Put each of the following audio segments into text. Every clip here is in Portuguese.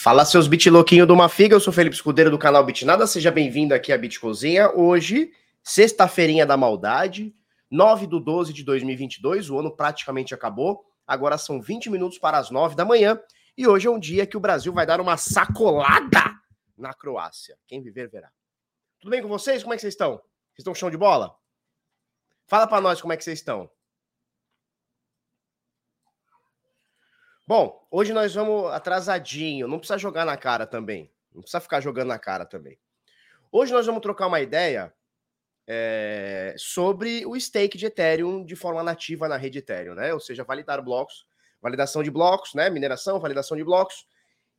Fala seus bit louquinho do Mafiga, eu sou Felipe Escudeiro do canal Bitnada, seja bem-vindo aqui à Bit Cozinha. Hoje, sexta-feirinha da maldade, 9 do 12 de 2022, o ano praticamente acabou, agora são 20 minutos para as 9 da manhã, e hoje é um dia que o Brasil vai dar uma sacolada na Croácia. Quem viver, verá. Tudo bem com vocês? Como é que vocês estão? Vocês estão chão de bola? Fala para nós como é que vocês estão. Bom, hoje nós vamos atrasadinho, não precisa jogar na cara também. Não precisa ficar jogando na cara também. Hoje nós vamos trocar uma ideia é, sobre o stake de Ethereum de forma nativa na rede Ethereum, né? Ou seja, validar blocos, validação de blocos, né? Mineração, validação de blocos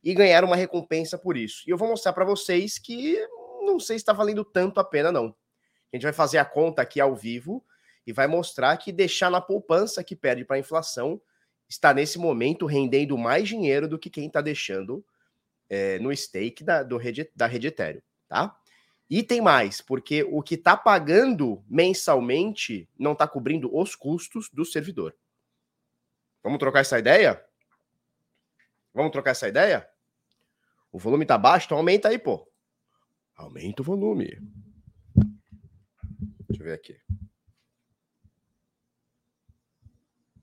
e ganhar uma recompensa por isso. E eu vou mostrar para vocês que não sei se está valendo tanto a pena, não. A gente vai fazer a conta aqui ao vivo e vai mostrar que deixar na poupança que perde para a inflação está nesse momento rendendo mais dinheiro do que quem está deixando é, no stake da, do rede, da rede Ethereum, tá? E tem mais, porque o que está pagando mensalmente não está cobrindo os custos do servidor. Vamos trocar essa ideia? Vamos trocar essa ideia? O volume tá baixo, então aumenta aí, pô. Aumenta o volume. Deixa eu ver aqui.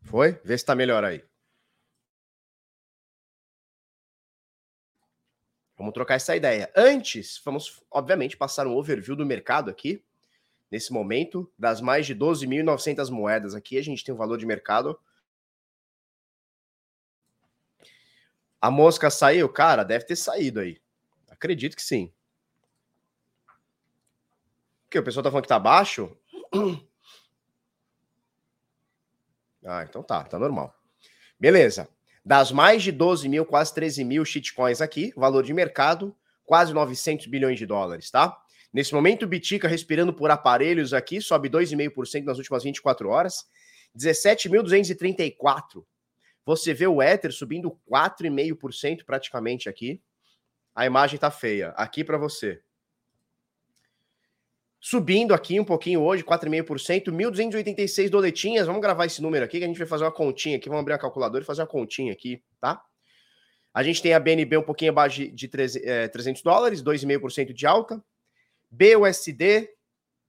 Foi? Vê se tá melhor aí. Vamos trocar essa ideia. Antes, vamos, obviamente, passar um overview do mercado aqui. Nesse momento, das mais de 12.900 moedas aqui, a gente tem um valor de mercado. A mosca saiu? Cara, deve ter saído aí. Acredito que sim. O que? O pessoal tá falando que tá baixo? Ah, então tá, tá normal. Beleza. Das mais de 12 mil, quase 13 mil shitcoins aqui, valor de mercado, quase 900 bilhões de dólares, tá? Nesse momento, o Bitica respirando por aparelhos aqui, sobe 2,5% nas últimas 24 horas, 17.234. Você vê o Ether subindo 4,5% praticamente aqui. A imagem tá feia. Aqui para você. Subindo aqui um pouquinho hoje, 4,5%, 1.286 doletinhas. Vamos gravar esse número aqui, que a gente vai fazer uma continha aqui. Vamos abrir a calculadora e fazer uma continha aqui, tá? A gente tem a BNB um pouquinho abaixo de 300 dólares, 2,5% de alta. BUSD,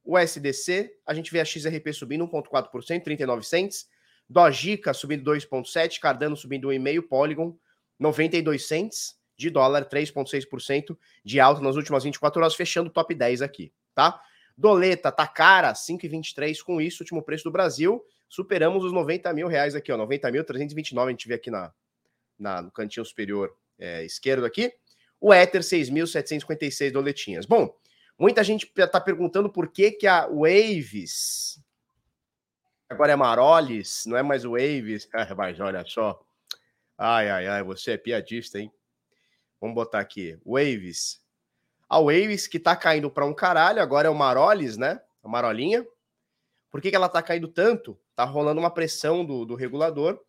USDC, a gente vê a XRP subindo 1,4%, 39 cents. Dojica subindo 2,7%, Cardano subindo 1,5%, Polygon 92 cents de dólar, 3,6% de alta nas últimas 24 horas, fechando o top 10 aqui, tá? Doleta tá cara, 5,23 com isso, último preço do Brasil. Superamos os 90 mil reais aqui, ó. 90.329 a gente vê aqui na, na, no cantinho superior é, esquerdo aqui. O Ether, 6.756 doletinhas. Bom, muita gente tá perguntando por que que a Waves... Agora é Marolis, não é mais Waves. Mas olha só. Ai, ai, ai, você é piadista, hein? Vamos botar aqui. Waves a Waves, que tá caindo para um caralho, agora é o Marolis, né? A Marolinha. Por que, que ela tá caindo tanto? Tá rolando uma pressão do, do regulador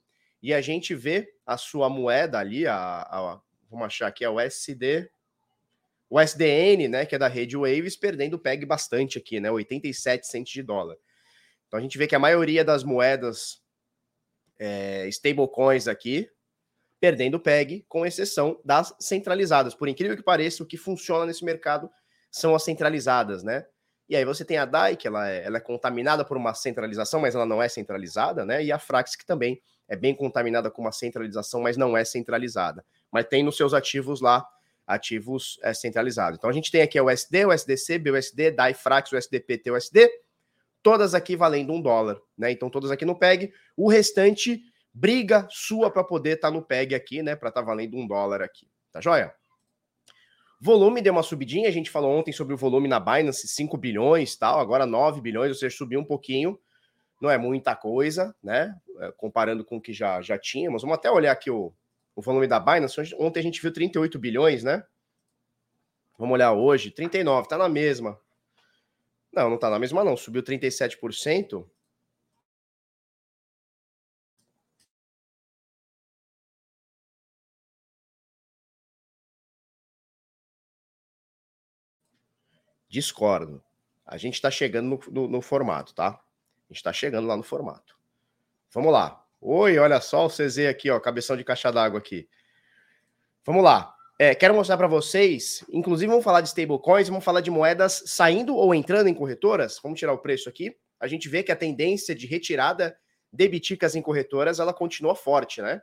e a gente vê a sua moeda ali, a, a vamos achar aqui, é o SD, o SDN, né, que é da rede Waves, perdendo PEG bastante aqui, né, 87 centos de dólar. Então a gente vê que a maioria das moedas é, stablecoins aqui perdendo PEG, com exceção das centralizadas. Por incrível que pareça, o que funciona nesse mercado são as centralizadas, né? E aí você tem a DAI, que ela é, ela é contaminada por uma centralização, mas ela não é centralizada, né? E a Frax, que também é bem contaminada com uma centralização, mas não é centralizada. Mas tem nos seus ativos lá, ativos é, centralizados. Então a gente tem aqui o USD, o USDC, BUSD, DAI, Frax, USDP, TUSD, todas aqui valendo um dólar, né? Então todas aqui no PEG. O restante briga sua para poder estar tá no PEG aqui, né? Para estar tá valendo um dólar aqui. Tá joia? Volume deu uma subidinha, a gente falou ontem sobre o volume na Binance, 5 bilhões tal, agora 9 bilhões, ou seja, subiu um pouquinho. Não é muita coisa, né? É, comparando com o que já, já tínhamos. Vamos até olhar aqui o, o volume da Binance. Ontem a gente viu 38 bilhões, né? Vamos olhar hoje, 39, tá na mesma. Não, não tá na mesma não, subiu 37%. Discordo. A gente está chegando no, no, no, formato, tá? A gente está chegando lá no formato. Vamos lá. Oi, olha só o CZ aqui, ó, cabeção de caixa d'água aqui. Vamos lá. é, quero mostrar para vocês, inclusive vamos falar de stablecoins, vamos falar de moedas saindo ou entrando em corretoras. Vamos tirar o preço aqui. A gente vê que a tendência de retirada de biticas em corretoras, ela continua forte, né?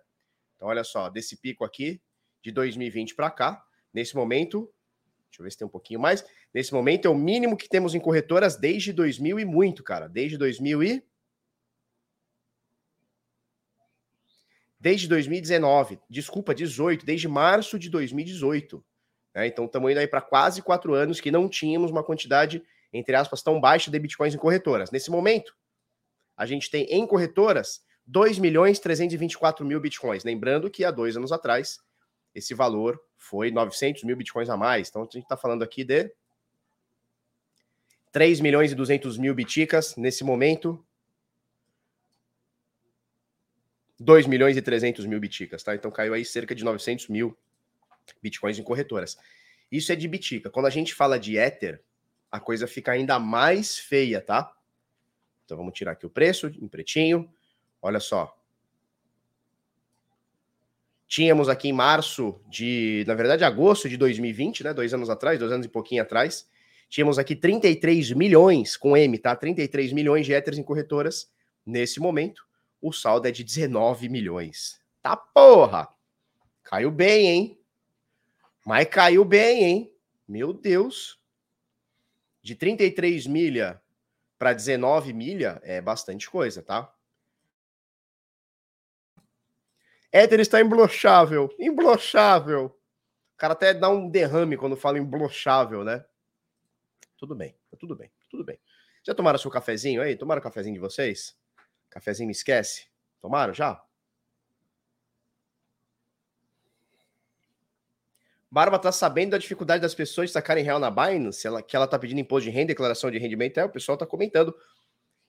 Então olha só, desse pico aqui de 2020 para cá, nesse momento, deixa eu ver se tem um pouquinho mais. Nesse momento é o mínimo que temos em corretoras desde 2000 e muito, cara, desde 2000 e desde 2019, desculpa, 18, desde março de 2018. Né? Então estamos indo aí para quase quatro anos que não tínhamos uma quantidade, entre aspas, tão baixa de bitcoins em corretoras. Nesse momento, a gente tem em corretoras 2 milhões 324 mil bitcoins. Lembrando que há dois anos atrás, esse valor foi 900 mil bitcoins a mais. Então a gente está falando aqui de 3 milhões e 200 mil biticas nesse momento. 2 milhões e 300 mil biticas, tá? Então caiu aí cerca de 900 mil bitcoins em corretoras. Isso é de bitica. Quando a gente fala de Ether, a coisa fica ainda mais feia, tá? Então vamos tirar aqui o preço em pretinho. Olha só. Tínhamos aqui em março de, na verdade, agosto de 2020, né? Dois anos atrás, dois anos e pouquinho atrás. Tínhamos aqui 33 milhões com M, tá? 33 milhões de Ethers em corretoras. Nesse momento, o saldo é de 19 milhões. Tá porra! Caiu bem, hein? Mas caiu bem, hein? Meu Deus. De 33 milha para 19 milha é bastante coisa, tá? Éter está imblochável. Imblochável. O cara até dá um derrame quando fala imblochável, né? Tudo bem, tá tudo bem, tudo bem. Já tomaram seu cafezinho aí? Tomaram o cafezinho de vocês? Cafezinho me esquece? Tomaram já? Barba tá sabendo da dificuldade das pessoas sacarem real na Binance, ela, que ela tá pedindo imposto de renda, declaração de rendimento, é, o pessoal tá comentando.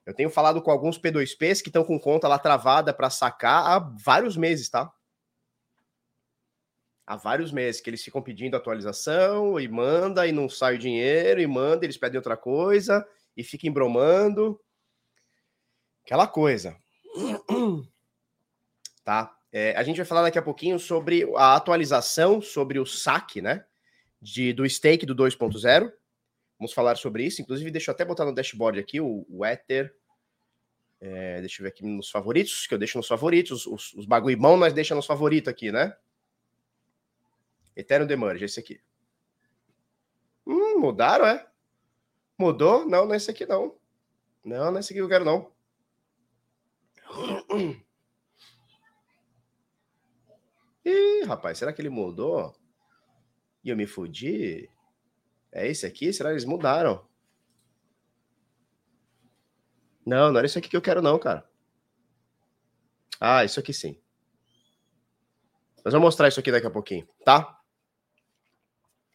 Eu tenho falado com alguns P2Ps que estão com conta lá travada para sacar há vários meses, tá? Há vários meses que eles ficam pedindo atualização e manda e não sai o dinheiro e manda, eles pedem outra coisa e fica embromando. Aquela coisa. Tá? É, a gente vai falar daqui a pouquinho sobre a atualização sobre o saque, né? De, do stake do 2.0. Vamos falar sobre isso. Inclusive, deixa eu até botar no dashboard aqui o, o Ether. É, deixa eu ver aqui nos favoritos, que eu deixo nos favoritos. Os, os bagulho bom nós deixamos nos favoritos aqui, né? Ethereum Demerge, esse aqui. Hum, mudaram, é? Mudou? Não, não é esse aqui, não. Não, não é esse aqui que eu quero, não. Ih, rapaz, será que ele mudou? E eu me fudi? É esse aqui? Será que eles mudaram? Não, não era isso aqui que eu quero, não, cara. Ah, isso aqui sim. Mas vou mostrar isso aqui daqui a pouquinho, tá?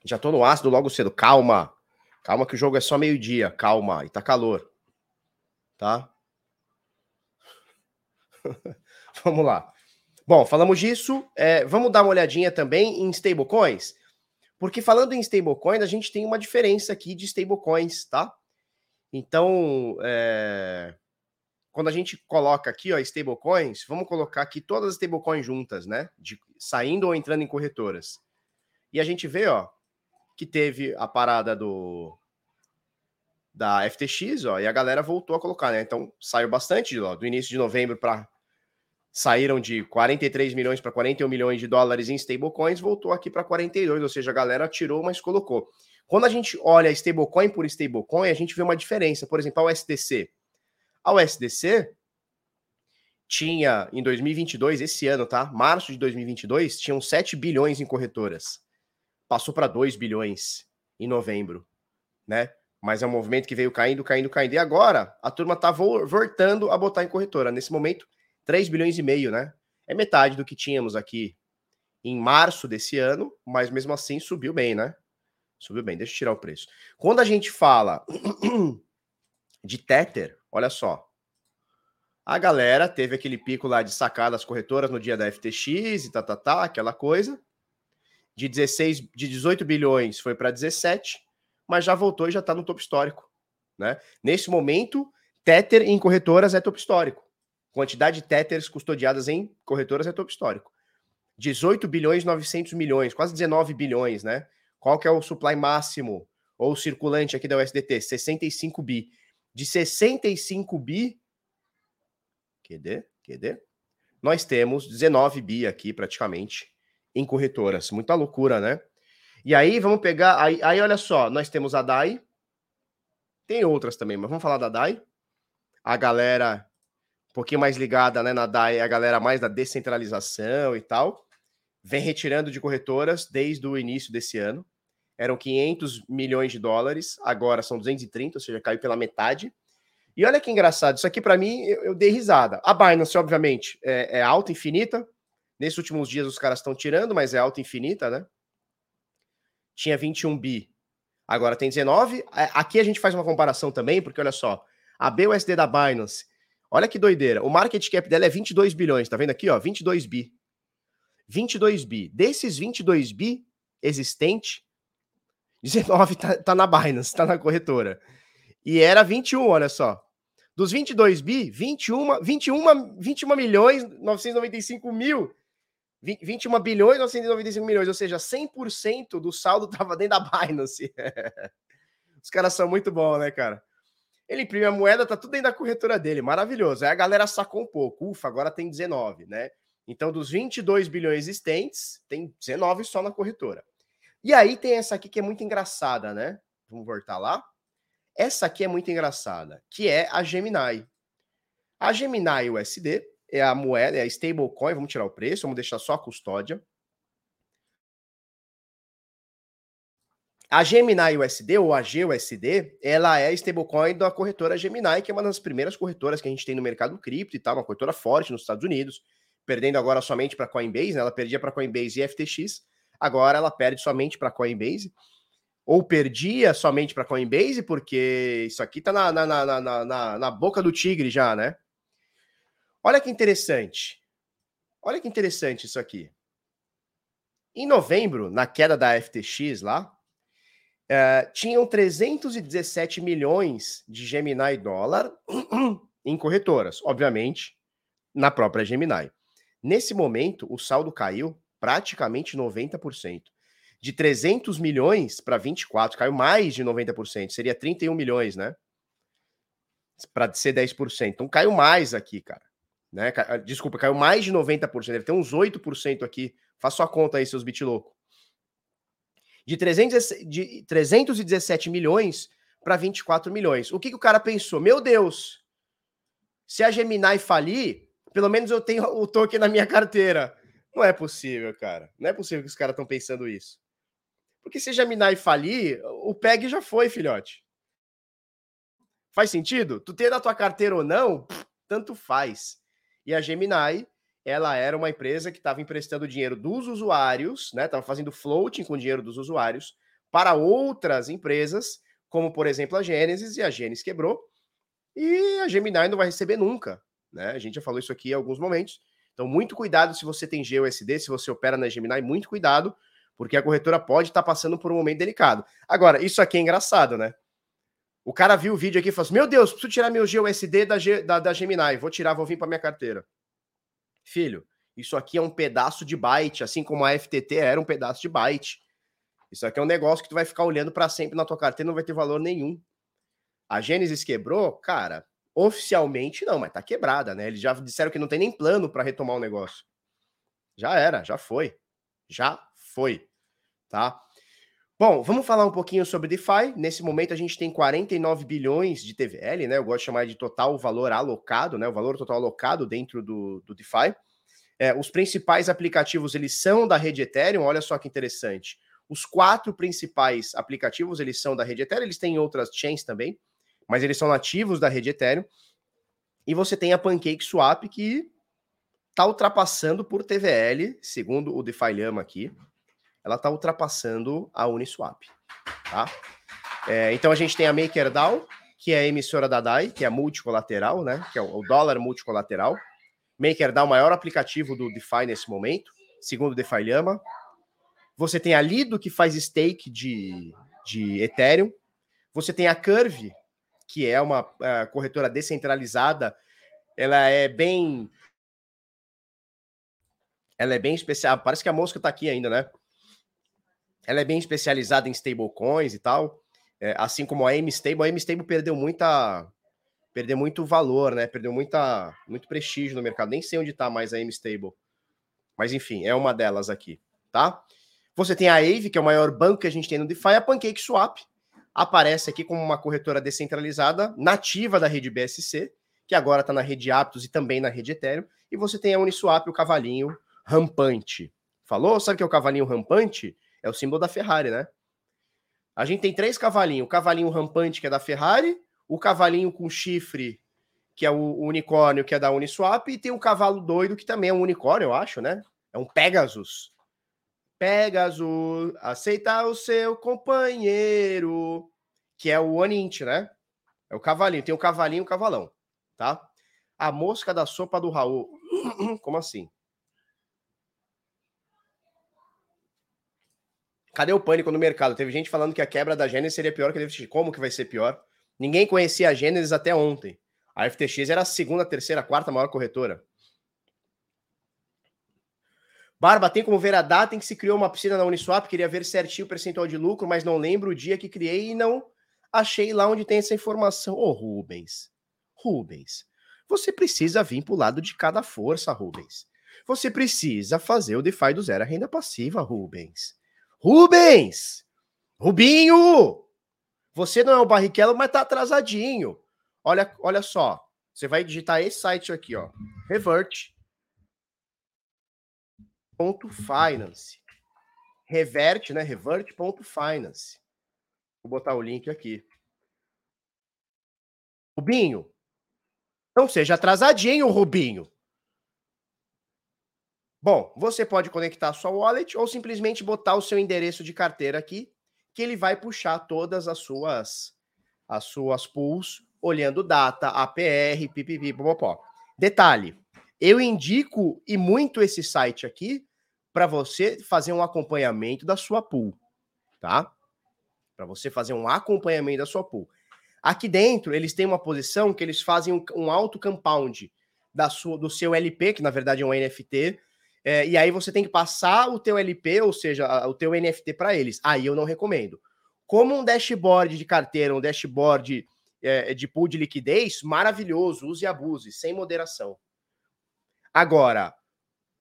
Já tô no ácido logo cedo. Calma. Calma que o jogo é só meio-dia. Calma. E tá calor. Tá? vamos lá. Bom, falamos disso. É, vamos dar uma olhadinha também em stablecoins. Porque falando em stablecoins, a gente tem uma diferença aqui de stablecoins, tá? Então, é... quando a gente coloca aqui, ó, stablecoins, vamos colocar aqui todas as stablecoins juntas, né? De, saindo ou entrando em corretoras. E a gente vê, ó, que teve a parada do da FTX, ó, e a galera voltou a colocar, né? Então, saiu bastante, ó, do início de novembro para saíram de 43 milhões para 41 milhões de dólares em stablecoins, voltou aqui para 42, ou seja, a galera tirou, mas colocou. Quando a gente olha stablecoin por stablecoin, a gente vê uma diferença. Por exemplo, a USDC. A USDC tinha em 2022, esse ano, tá? Março de 2022, tinham 7 bilhões em corretoras. Passou para 2 bilhões em novembro, né? Mas é um movimento que veio caindo, caindo, caindo. E agora a turma tá voltando a botar em corretora. Nesse momento, 3 bilhões e meio, né? É metade do que tínhamos aqui em março desse ano, mas mesmo assim subiu bem, né? Subiu bem. Deixa eu tirar o preço. Quando a gente fala de Tether, olha só. A galera teve aquele pico lá de sacar das corretoras no dia da FTX e tá, tá, tá, aquela coisa. De 16, de 18 bilhões foi para 17, mas já voltou e já está no topo histórico, né? Nesse momento, Tether em corretoras é topo histórico. Quantidade de Tethers custodiadas em corretoras é topo histórico. 18 bilhões 900 milhões, quase 19 bilhões, né? Qual que é o supply máximo ou circulante aqui da USDT? 65 bi. De 65 bi, cadê? Cadê? Nós temos 19 bi aqui praticamente em corretoras. Muita loucura, né? E aí vamos pegar, aí, aí olha só, nós temos a DAI, tem outras também, mas vamos falar da DAI. A galera um pouquinho mais ligada né, na DAI, a galera mais da descentralização e tal, vem retirando de corretoras desde o início desse ano. Eram 500 milhões de dólares, agora são 230, ou seja, caiu pela metade. E olha que engraçado, isso aqui para mim eu, eu, dei risada. A Binance, obviamente, é, é alta, infinita. Nesses últimos dias os caras estão tirando, mas é alta, infinita, né? Tinha 21 bi, agora tem 19. É, aqui a gente faz uma comparação também, porque olha só, a BUSD da Binance, olha que doideira. O market cap dela é 22 bilhões, tá vendo aqui, ó? 22 bi. 22 bi. Desses 22 bi existente, 19 tá, tá na Binance, tá na corretora. E era 21, olha só. Dos 22 bi, 21, 21, 21 milhões 995 mil. 21 bilhões 995 milhões, ou seja, 100% do saldo estava dentro da Binance. Os caras são muito bons, né, cara? Ele imprime a moeda, tá tudo dentro da corretora dele, maravilhoso. Aí a galera sacou um pouco. Ufa, agora tem 19, né? Então, dos 22 bilhões existentes, tem 19 só na corretora. E aí tem essa aqui que é muito engraçada, né? Vamos voltar lá. Essa aqui é muito engraçada, que é a Gemini. A Gemini USD é a moeda, é a stablecoin, vamos tirar o preço, vamos deixar só a custódia. A Gemini USD ou a GUSD, ela é a stablecoin da corretora Gemini, que é uma das primeiras corretoras que a gente tem no mercado cripto e tal, uma corretora forte nos Estados Unidos, perdendo agora somente para Coinbase, né? ela perdia para Coinbase e FTX, agora ela perde somente para Coinbase ou perdia somente para Coinbase, porque isso aqui está na, na, na, na, na boca do tigre já, né? Olha que interessante. Olha que interessante isso aqui. Em novembro, na queda da FTX lá, uh, tinham 317 milhões de Gemini dólar em corretoras, obviamente, na própria Gemini. Nesse momento, o saldo caiu praticamente 90% de 300 milhões para 24, caiu mais de 90%, seria 31 milhões, né? Para ser 10%. Então caiu mais aqui, cara. Né? Ah, desculpa, caiu mais de 90%, deve ter uns 8% aqui. Faça a conta aí, seus bit louco. De, 300, de 317 milhões para 24 milhões. O que, que o cara pensou? Meu Deus, se a Gemini falir, pelo menos eu tenho o token na minha carteira. Não é possível, cara. Não é possível que os caras estão pensando isso. Porque se Gemini falir, o PEG já foi, filhote. Faz sentido? Tu ter na tua carteira ou não, tanto faz. E a Gemini, ela era uma empresa que estava emprestando dinheiro dos usuários, né? Estava fazendo floating com dinheiro dos usuários para outras empresas, como por exemplo a Gênesis, e a Gênesis quebrou. E a Gemini não vai receber nunca, né? A gente já falou isso aqui em alguns momentos. Então, muito cuidado se você tem GUSD, se você opera na Gemini, muito cuidado, porque a corretora pode estar tá passando por um momento delicado. Agora, isso aqui é engraçado, né? O cara viu o vídeo aqui e falou assim: Meu Deus, preciso tirar meu GUSD da, G, da, da Gemini. Vou tirar, vou vir para minha carteira. Filho, isso aqui é um pedaço de byte, assim como a FTT era um pedaço de byte. Isso aqui é um negócio que tu vai ficar olhando para sempre na tua carteira, não vai ter valor nenhum. A Gênesis quebrou, cara, oficialmente não, mas tá quebrada, né? Eles já disseram que não tem nem plano para retomar o negócio. Já era, já foi. Já foi, tá? Bom, vamos falar um pouquinho sobre DeFi. Nesse momento a gente tem 49 bilhões de TVL, né? Eu gosto de chamar de total valor alocado, né? O valor total alocado dentro do, do DeFi. É, os principais aplicativos eles são da rede Ethereum. Olha só que interessante. Os quatro principais aplicativos eles são da rede Ethereum. Eles têm outras chains também, mas eles são nativos da rede Ethereum. E você tem a Pancake Swap que está ultrapassando por TVL, segundo o DeFi Lama aqui ela está ultrapassando a Uniswap, tá? É, então a gente tem a MakerDAO, que é a emissora da DAI, que é multicolateral, né? Que é o, dólar multicolateral. MakerDAO, o maior aplicativo do DeFi nesse momento, segundo o DeFi Lama. Você tem a Lido, que faz stake de, de Ethereum. Você tem a Curve, que é uma uh, corretora descentralizada. Ela é bem Ela é bem especial. Parece que a mosca tá aqui ainda, né? Ela é bem especializada em stablecoins e tal. É, assim como a M-Stable. A M-Stable perdeu muita. Perdeu muito valor, né? Perdeu muita, muito prestígio no mercado. Nem sei onde tá mais a M-Stable. Mas enfim, é uma delas aqui, tá? Você tem a Aave, que é o maior banco que a gente tem no DeFi, a PancakeSwap aparece aqui como uma corretora descentralizada, nativa da rede BSC, que agora está na rede Aptos e também na rede Ethereum, e você tem a Uniswap, o cavalinho rampante. Falou? Sabe o que é o cavalinho rampante? É o símbolo da Ferrari, né? A gente tem três cavalinhos: o cavalinho rampante, que é da Ferrari, o cavalinho com chifre, que é o unicórnio, que é da Uniswap, e tem o cavalo doido, que também é um unicórnio, eu acho, né? É um Pegasus. Pegasus, aceita o seu companheiro, que é o Onint, né? É o cavalinho. Tem o cavalinho e o cavalão, tá? A mosca da sopa do Raul. Como assim? Cadê o pânico no mercado? Teve gente falando que a quebra da Gênesis seria pior que a FTX. Como que vai ser pior? Ninguém conhecia a Gênesis até ontem. A FTX era a segunda, terceira, quarta maior corretora. Barba, tem como ver a data em que se criou uma piscina na Uniswap? Queria ver certinho o percentual de lucro, mas não lembro o dia que criei e não achei lá onde tem essa informação. Ô, oh, Rubens, Rubens, você precisa vir para o lado de cada força, Rubens. Você precisa fazer o DeFi do zero a renda passiva, Rubens. Rubens! Rubinho! Você não é o Barrichello, mas tá atrasadinho. Olha, olha só. Você vai digitar esse site aqui, ó. Revert. Ponto finance. Reverte, né? Revert.finance. Vou botar o link aqui. Rubinho. Não seja atrasadinho, Rubinho. Bom, você pode conectar a sua wallet ou simplesmente botar o seu endereço de carteira aqui, que ele vai puxar todas as suas as suas pools, olhando data, APR, pipipi, popopó. Detalhe, eu indico e muito esse site aqui para você fazer um acompanhamento da sua pool, tá? Para você fazer um acompanhamento da sua pool. Aqui dentro, eles têm uma posição que eles fazem um, um auto compound da sua, do seu LP, que na verdade é um NFT, é, e aí você tem que passar o teu LP, ou seja, o teu NFT para eles. Aí eu não recomendo. Como um dashboard de carteira, um dashboard é, de pool de liquidez, maravilhoso, use e abuse, sem moderação. Agora,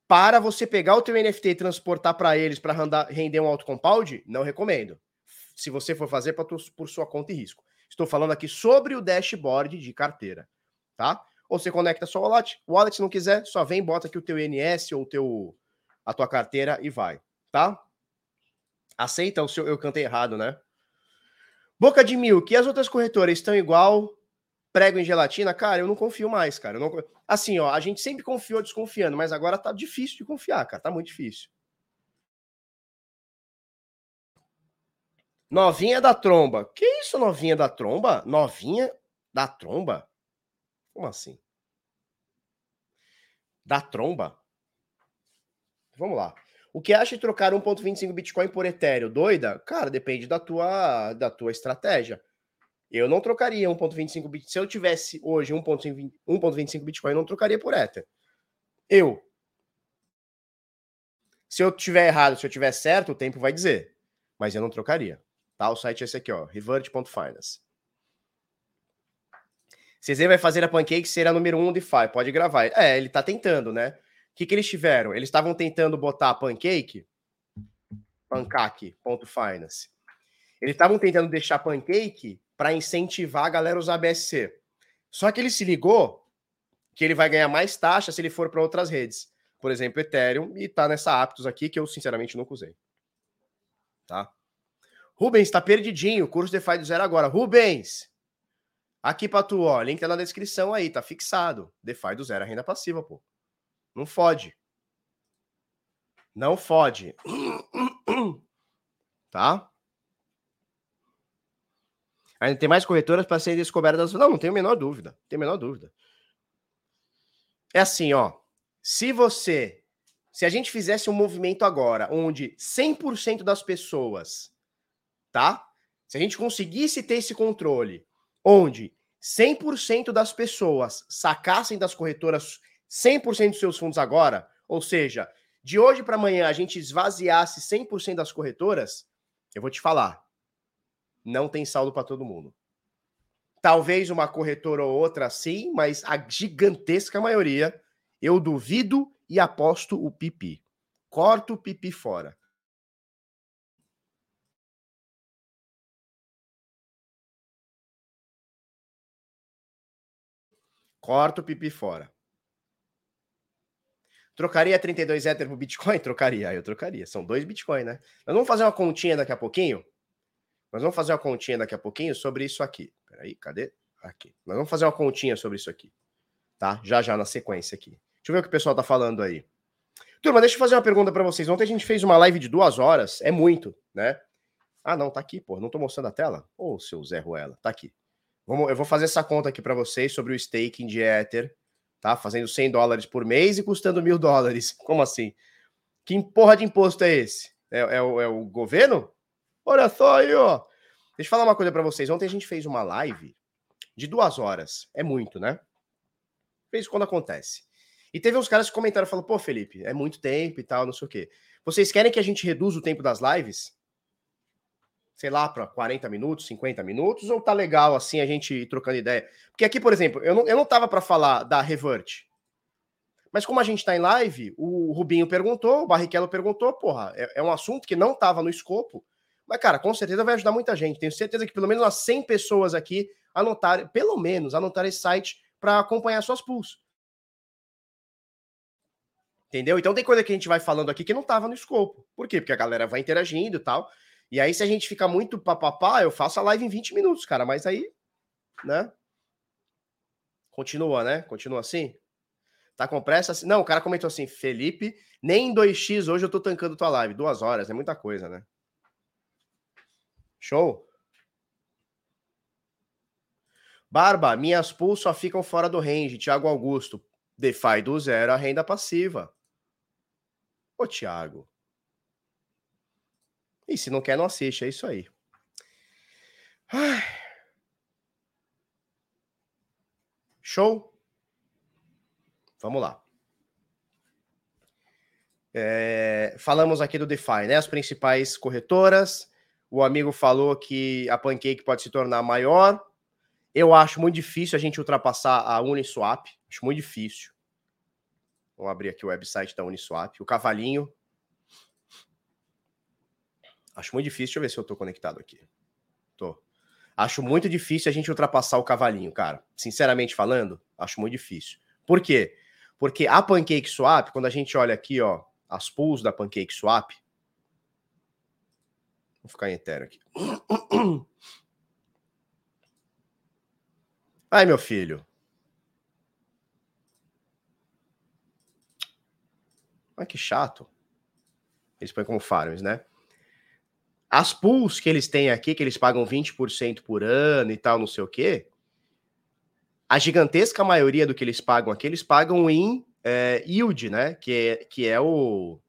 para você pegar o teu NFT e transportar para eles para render um auto compound, não recomendo. Se você for fazer pra, por sua conta e risco. Estou falando aqui sobre o dashboard de carteira, tá? Ou você conecta a sua wallet. Wallet, se não quiser, só vem, bota aqui o teu INS ou o teu, a tua carteira e vai, tá? Aceita o seu. Eu cantei errado, né? Boca de mil, que as outras corretoras estão igual prego em gelatina, cara, eu não confio mais, cara. Não... Assim, ó, a gente sempre confiou desconfiando, mas agora tá difícil de confiar, cara. Tá muito difícil. Novinha da tromba. Que isso, novinha da tromba? Novinha da tromba? Como assim? Da tromba? Vamos lá. O que acha de trocar 1.25 Bitcoin por Ethereum? Doida? Cara, depende da tua, da tua estratégia. Eu não trocaria 1.25 Bitcoin. Se eu tivesse hoje 1.25 Bitcoin, eu não trocaria por Ether. Eu. Se eu tiver errado, se eu tiver certo, o tempo vai dizer. Mas eu não trocaria. Tá? O site é esse aqui, ó. Revert.finance. CZ vai fazer a Pancake ser a número 1 um DeFi, pode gravar. É, ele tá tentando, né? O que, que eles tiveram? Eles estavam tentando botar a Pancake, pancake.finance. Eles estavam tentando deixar Pancake para incentivar a galera a usar BSC. Só que ele se ligou que ele vai ganhar mais taxa se ele for para outras redes. Por exemplo, Ethereum, e tá nessa Aptos aqui que eu sinceramente nunca usei. Tá? Rubens, tá perdidinho. Curso DeFi do zero agora. Rubens, Aqui pra tu, ó, link tá na descrição aí, tá fixado. DeFi do zero, a renda passiva, pô. Não fode. Não fode. Tá? Ainda tem mais corretoras para serem descobertas. Não, não tenho a menor dúvida. Tem a menor dúvida. É assim, ó. Se você. Se a gente fizesse um movimento agora onde 100% das pessoas, tá? Se a gente conseguisse ter esse controle onde 100% das pessoas sacassem das corretoras 100% dos seus fundos agora, ou seja, de hoje para amanhã a gente esvaziasse 100% das corretoras, eu vou te falar, não tem saldo para todo mundo. Talvez uma corretora ou outra sim, mas a gigantesca maioria, eu duvido e aposto o pipi. Corto o pipi fora. Corta o pipi fora. Trocaria 32 Ether por Bitcoin? Trocaria, eu trocaria. São dois Bitcoin, né? Nós vamos fazer uma continha daqui a pouquinho. Nós vamos fazer uma continha daqui a pouquinho sobre isso aqui. Peraí, cadê? Aqui. Nós vamos fazer uma continha sobre isso aqui. Tá? Já já na sequência aqui. Deixa eu ver o que o pessoal tá falando aí. Turma, deixa eu fazer uma pergunta para vocês. Ontem a gente fez uma live de duas horas. É muito, né? Ah, não, tá aqui, pô. Não tô mostrando a tela? Ô, oh, seu Zé Ruela. Tá aqui. Vamos, eu vou fazer essa conta aqui para vocês sobre o staking de Ether, tá? Fazendo 100 dólares por mês e custando mil dólares. Como assim? Que porra de imposto é esse? É, é, é o governo? Olha só aí, ó. Deixa eu falar uma coisa para vocês. Ontem a gente fez uma live de duas horas. É muito, né? Fez quando acontece. E teve uns caras que comentaram, falaram, pô, Felipe, é muito tempo e tal, não sei o quê. Vocês querem que a gente reduza o tempo das lives? Sei lá, para 40 minutos, 50 minutos, ou tá legal assim a gente trocando ideia? Porque aqui, por exemplo, eu não, eu não tava para falar da Revert. Mas como a gente tá em live, o Rubinho perguntou, o Barrichello perguntou, porra, é, é um assunto que não tava no escopo. Mas, cara, com certeza vai ajudar muita gente. Tenho certeza que pelo menos umas 100 pessoas aqui anotarem, pelo menos, anotarem esse site para acompanhar suas pools. Entendeu? Então tem coisa que a gente vai falando aqui que não tava no escopo. Por quê? Porque a galera vai interagindo e tal. E aí, se a gente fica muito papapá, eu faço a live em 20 minutos, cara. Mas aí, né? Continua, né? Continua assim? Tá com pressa? Não, o cara comentou assim, Felipe, nem em 2x hoje eu tô tancando tua live. Duas horas, é muita coisa, né? Show? Barba, minhas pools só ficam fora do range. Tiago Augusto, DeFi do zero a renda passiva. Ô, Tiago. E se não quer, não assiste. É isso aí. Ai. Show? Vamos lá. É, falamos aqui do DeFi, né? As principais corretoras. O amigo falou que a Pancake pode se tornar maior. Eu acho muito difícil a gente ultrapassar a Uniswap. Acho muito difícil. Vamos abrir aqui o website da Uniswap. O cavalinho Acho muito difícil. Deixa eu ver se eu tô conectado aqui. Tô. Acho muito difícil a gente ultrapassar o cavalinho, cara. Sinceramente falando, acho muito difícil. Por quê? Porque a Pancake Swap, quando a gente olha aqui, ó, as pools da Pancake Swap. Vou ficar em Ethereum aqui. Ai, meu filho. Ai, que chato. Eles põem como farms, né? As pools que eles têm aqui, que eles pagam 20% por ano e tal, não sei o quê, a gigantesca maioria do que eles pagam aqui, eles pagam em é, yield, né? Que é, que é o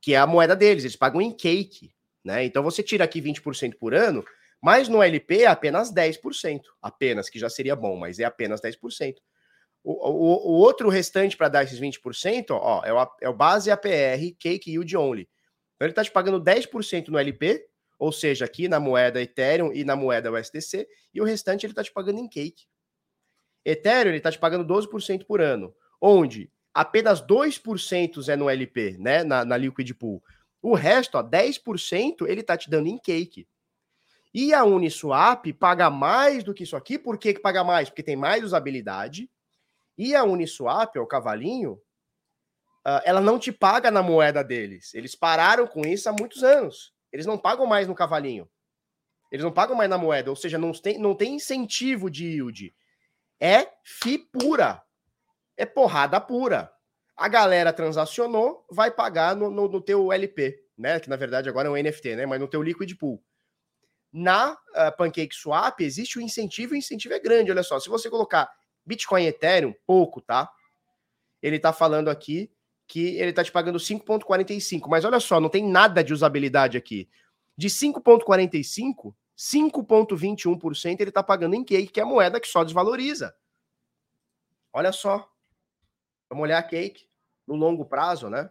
que é a moeda deles, eles pagam em cake, né? Então você tira aqui 20% por ano, mas no LP é apenas 10%, apenas, que já seria bom, mas é apenas 10%. O, o, o outro restante para dar esses 20%, ó, é o, é o base APR, cake yield only. Então ele está te pagando 10% no LP, ou seja, aqui na moeda Ethereum e na moeda USDC, e o restante ele está te pagando em cake. Ethereum ele está te pagando 12% por ano, onde apenas 2% é no LP, né, na, na Liquid Pool. O resto, ó, 10% ele está te dando em cake. E a Uniswap paga mais do que isso aqui. Por que, que paga mais? Porque tem mais usabilidade. E a Uniswap, é o cavalinho, uh, ela não te paga na moeda deles. Eles pararam com isso há muitos anos. Eles não pagam mais no cavalinho. Eles não pagam mais na moeda, ou seja, não tem, não tem incentivo de yield. É FI pura. É porrada pura. A galera transacionou, vai pagar no, no, no teu LP, né? Que na verdade agora é um NFT, né? Mas no teu liquid pool. Na uh, Pancake Swap existe o incentivo e o incentivo é grande. Olha só, se você colocar Bitcoin Ethereum, pouco, tá? Ele tá falando aqui que ele está te pagando 5,45. Mas olha só, não tem nada de usabilidade aqui. De 5,45, 5,21% ele está pagando em Cake, que é a moeda que só desvaloriza. Olha só. Vamos olhar a Cake no longo prazo, né?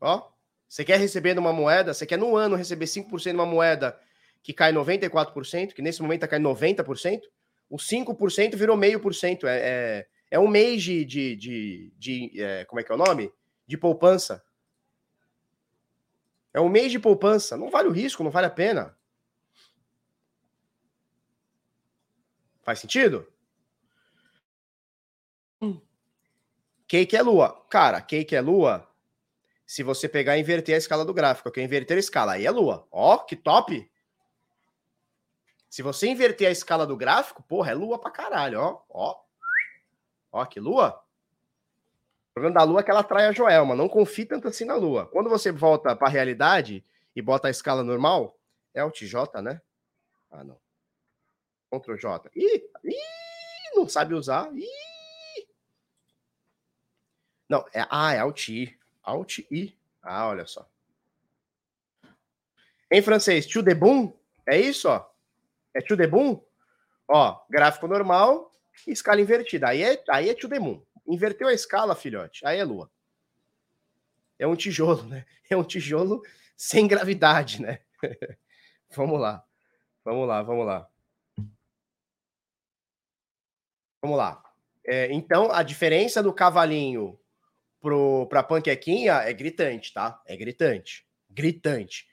Ó, você quer receber numa moeda, você quer no ano receber 5% de uma moeda que cai 94%, que nesse momento está caindo 90%, o 5% virou meio por cento. É, é, é um mês de, de, de, de é, como é que é o nome? De poupança. É um mês de poupança. Não vale o risco, não vale a pena. Faz sentido? Cake é lua. Cara, cake é lua se você pegar e inverter a escala do gráfico, que é inverter a escala, aí é lua. Ó, que top! Se você inverter a escala do gráfico, porra, é lua pra caralho, ó. Ó, ó que lua. O problema da lua é que ela atrai a Joelma. Não confie tanto assim na lua. Quando você volta para a realidade e bota a escala normal, é o TJ, né? Ah, não. Ctrl J. Ih, ih, não sabe usar. Ih. Não, é, ah, é Alt I. Alt I. Ah, olha só. Em francês, to the boom? É isso, ó. É to the? Ó, gráfico normal escala invertida. Aí é, aí é to the moon. Inverteu a escala, filhote. Aí é lua. É um tijolo, né? É um tijolo sem gravidade, né? vamos lá. Vamos lá, vamos lá. Vamos lá. É, então, a diferença do cavalinho para a panquequinha é gritante, tá? É gritante. Gritante.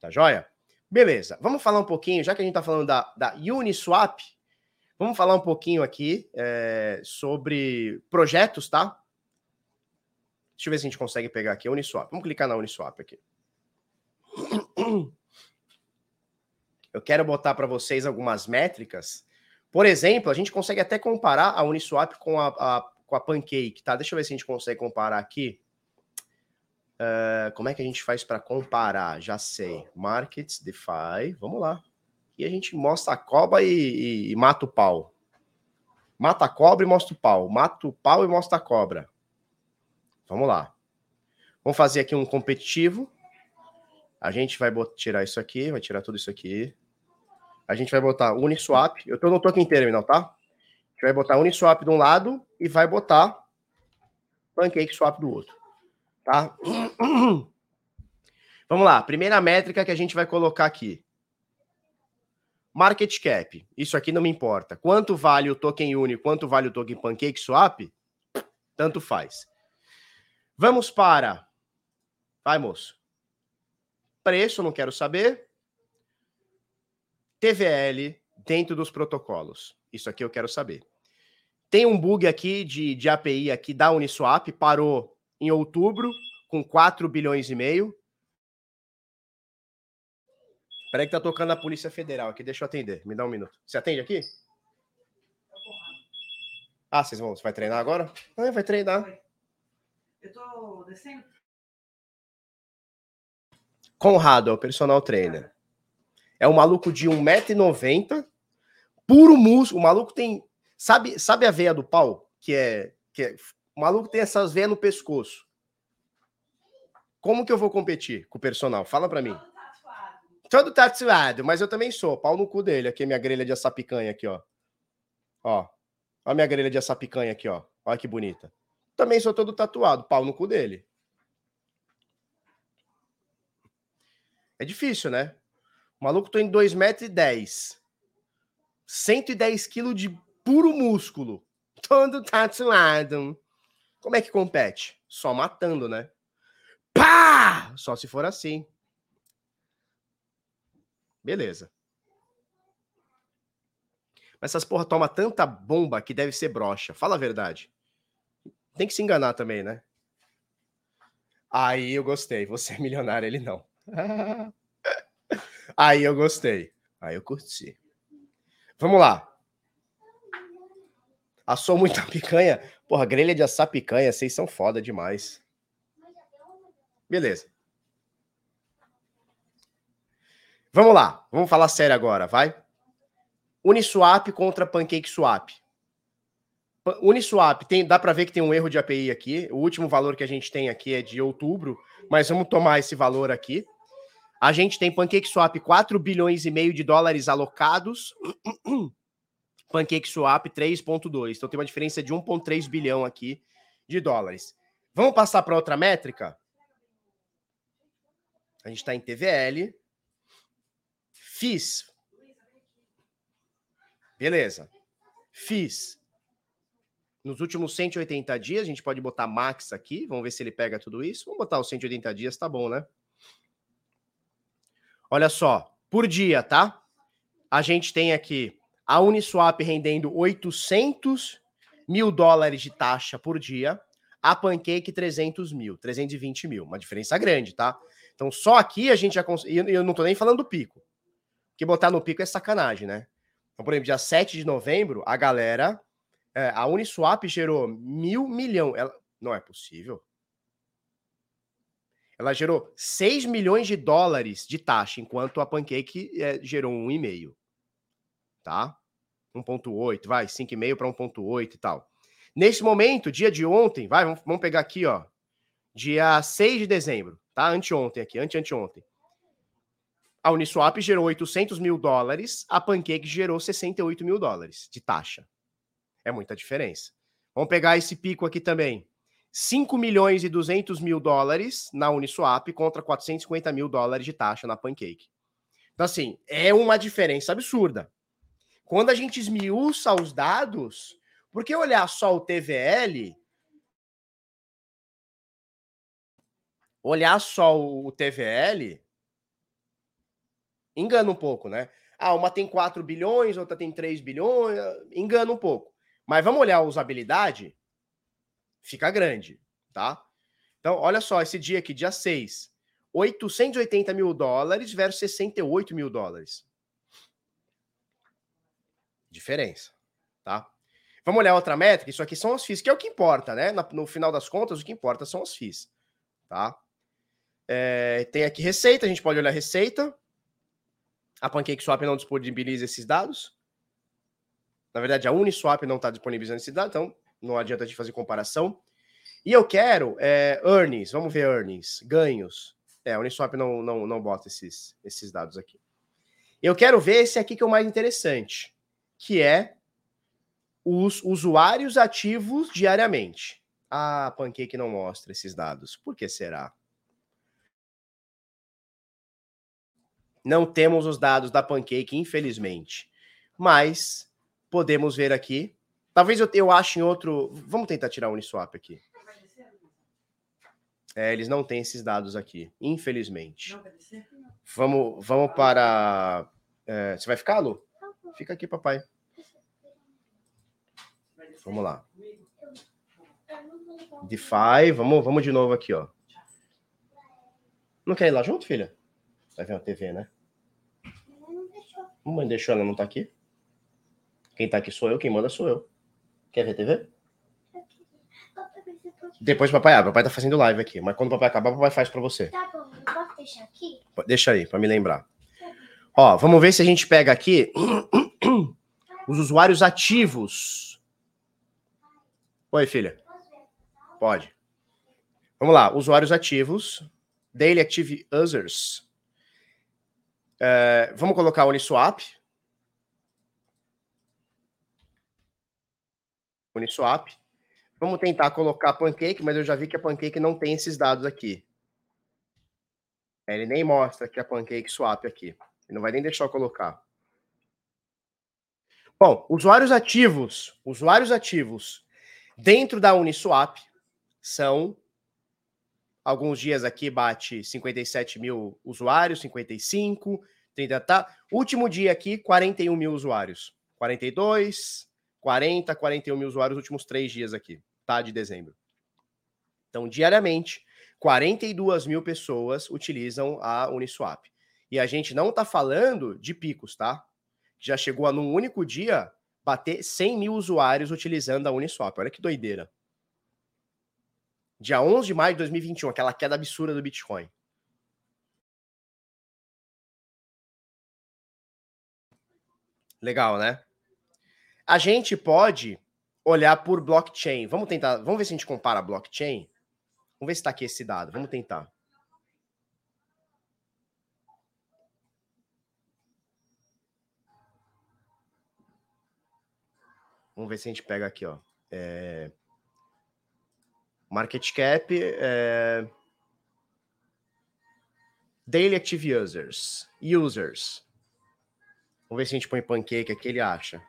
Tá joia? Beleza. Vamos falar um pouquinho, já que a gente tá falando da, da Uniswap, vamos falar um pouquinho aqui é, sobre projetos, tá? Deixa eu ver se a gente consegue pegar aqui a Uniswap. Vamos clicar na Uniswap aqui. Eu quero botar para vocês algumas métricas. Por exemplo, a gente consegue até comparar a Uniswap com a, a com a Pancake, tá? Deixa eu ver se a gente consegue comparar aqui. Uh, como é que a gente faz para comparar? Já sei. Markets, DeFi, vamos lá. E a gente mostra a cobra e, e, e mata o pau. Mata a cobra e mostra o pau. Mata o pau e mostra a cobra. Vamos lá. Vamos fazer aqui um competitivo. A gente vai tirar isso aqui, vai tirar tudo isso aqui. A gente vai botar Uniswap. Eu tô, não tô aqui em terminal, tá? gente vai botar Uniswap de um lado e vai botar Pancake Swap do outro. Tá? Vamos lá. Primeira métrica que a gente vai colocar aqui. Market cap. Isso aqui não me importa. Quanto vale o token Uni, quanto vale o token Pancake Swap? Tanto faz. Vamos para. Vai, moço. Preço, não quero saber. TVL dentro dos protocolos. Isso aqui eu quero saber. Tem um bug aqui de, de API aqui da Uniswap, parou em outubro com 4 bilhões e meio. Peraí que tá tocando a Polícia Federal aqui, deixa eu atender. Me dá um minuto. Você atende aqui? Ah, vocês vão, você vai treinar agora? Ah, vai treinar. Eu tô descendo. Conrado é o personal trainer. É um maluco de 1,90m, puro músculo. O maluco tem. Sabe, sabe a veia do pau? Que é, que é. O maluco tem essas veias no pescoço. Como que eu vou competir com o personal? Fala para mim. Todo tatuado, mas eu também sou. Pau no cu dele. Aqui, minha grelha de assar picanha aqui, ó. Ó. Ó a minha grelha de assar picanha aqui, ó. Olha que bonita. Também sou todo tatuado. Pau no cu dele. É difícil, né? O maluco tô em 2,10 metros. 110 quilos de puro músculo. Todo tatuado. Como é que compete? Só matando, né? Pá! Só se for assim. Beleza. Mas essas porra toma tanta bomba que deve ser brocha. Fala a verdade. Tem que se enganar também, né? Aí eu gostei. Você é milionário, ele não. Aí eu gostei. Aí eu curti. Vamos lá. Assou muita picanha? Porra, grelha de assar picanha, vocês são foda demais. Beleza. Vamos lá, vamos falar sério agora, vai? Uniswap contra PancakeSwap. Uniswap, tem, dá para ver que tem um erro de API aqui. O último valor que a gente tem aqui é de outubro, mas vamos tomar esse valor aqui. A gente tem PancakeSwap 4 bilhões e meio de dólares alocados. PancakeSwap 3.2. Então tem uma diferença de 1.3 bilhão aqui de dólares. Vamos passar para outra métrica? A gente está em TVL. Fiz. Beleza. Fiz. Nos últimos 180 dias, a gente pode botar max aqui. Vamos ver se ele pega tudo isso. Vamos botar os 180 dias, tá bom, né? Olha só. Por dia, tá? A gente tem aqui a Uniswap rendendo 800 mil dólares de taxa por dia. A Pancake 300 mil, 320 mil. Uma diferença grande, tá? Então só aqui a gente já consegue. Eu não tô nem falando do pico. Que botar no pico é sacanagem, né? Então, por exemplo, dia 7 de novembro, a galera. É, a Uniswap gerou mil milhão. Ela, não é possível. Ela gerou 6 milhões de dólares de taxa, enquanto a Pancake é, gerou 1,5. Tá? 1,8, vai, 5,5 para 1,8 e tal. Nesse momento, dia de ontem, vai, vamos, pegar aqui, ó. Dia 6 de dezembro, tá? Anteontem aqui, ante anteontem. A Uniswap gerou 800 mil dólares, a Pancake gerou 68 mil dólares de taxa. É muita diferença. Vamos pegar esse pico aqui também. 5 milhões e 200 mil dólares na Uniswap contra 450 mil dólares de taxa na Pancake. Então, assim, é uma diferença absurda. Quando a gente esmiuça os dados, porque olhar só o TVL, olhar só o TVL, engana um pouco, né? Ah, uma tem 4 bilhões, outra tem 3 bilhões, engana um pouco. Mas vamos olhar a usabilidade, fica grande, tá? Então, olha só, esse dia aqui, dia 6, 880 mil dólares versus 68 mil dólares. Diferença, tá? Vamos olhar outra métrica, isso aqui são as FIIs, que é o que importa, né? No final das contas, o que importa são as FIIs, tá? É, tem aqui receita, a gente pode olhar receita, a PancakeSwap não disponibiliza esses dados. Na verdade, a Uniswap não está disponibilizando esses dados, então não adianta a gente fazer comparação. E eu quero é, earnings, vamos ver earnings, ganhos. É, a Uniswap não, não, não bota esses, esses dados aqui. Eu quero ver esse aqui que é o mais interessante, que é os usuários ativos diariamente. Ah, a Pancake não mostra esses dados. Por que será? Não temos os dados da Pancake, infelizmente. Mas podemos ver aqui. Talvez eu, eu ache em outro. Vamos tentar tirar o Uniswap aqui. É, eles não têm esses dados aqui, infelizmente. Vamos, vamos para. É, você vai ficar, Lu? Fica aqui, papai. Vamos lá. DeFi, vamos, vamos de novo aqui, ó. Não quer ir lá junto, filha? Vai ver a TV, né? Mamãe deixou, ela não tá aqui. Quem tá aqui sou eu, quem manda sou eu. Quer ver TV? Depois o papai abre, o papai tá fazendo live aqui. Mas quando o papai acabar, o papai faz pra você. Tá bom, eu posso deixar aqui? Deixa aí, pra me lembrar. Ó, vamos ver se a gente pega aqui os usuários ativos. Oi, filha. Pode. Vamos lá, usuários ativos. Daily Active Users. É, vamos colocar Uniswap. Uniswap. Vamos tentar colocar Pancake, mas eu já vi que a Pancake não tem esses dados aqui. Ele nem mostra que a Pancake Swap aqui. Ele não vai nem deixar eu colocar. Bom, usuários ativos, usuários ativos dentro da Uniswap são Alguns dias aqui bate 57 mil usuários, 55, 30 tá. Último dia aqui, 41 mil usuários. 42, 40, 41 mil usuários últimos três dias aqui, tá? De dezembro. Então, diariamente, 42 mil pessoas utilizam a Uniswap. E a gente não tá falando de picos, tá? Já chegou a, num único dia, bater 100 mil usuários utilizando a Uniswap. Olha que doideira dia 11 de maio de 2021, aquela queda absurda do Bitcoin. Legal, né? A gente pode olhar por blockchain. Vamos tentar, vamos ver se a gente compara blockchain. Vamos ver se está aqui esse dado. Vamos tentar. Vamos ver se a gente pega aqui, ó. É... Market cap é... Daily Active Users. Users. Vamos ver se a gente põe pancake aqui, ele acha.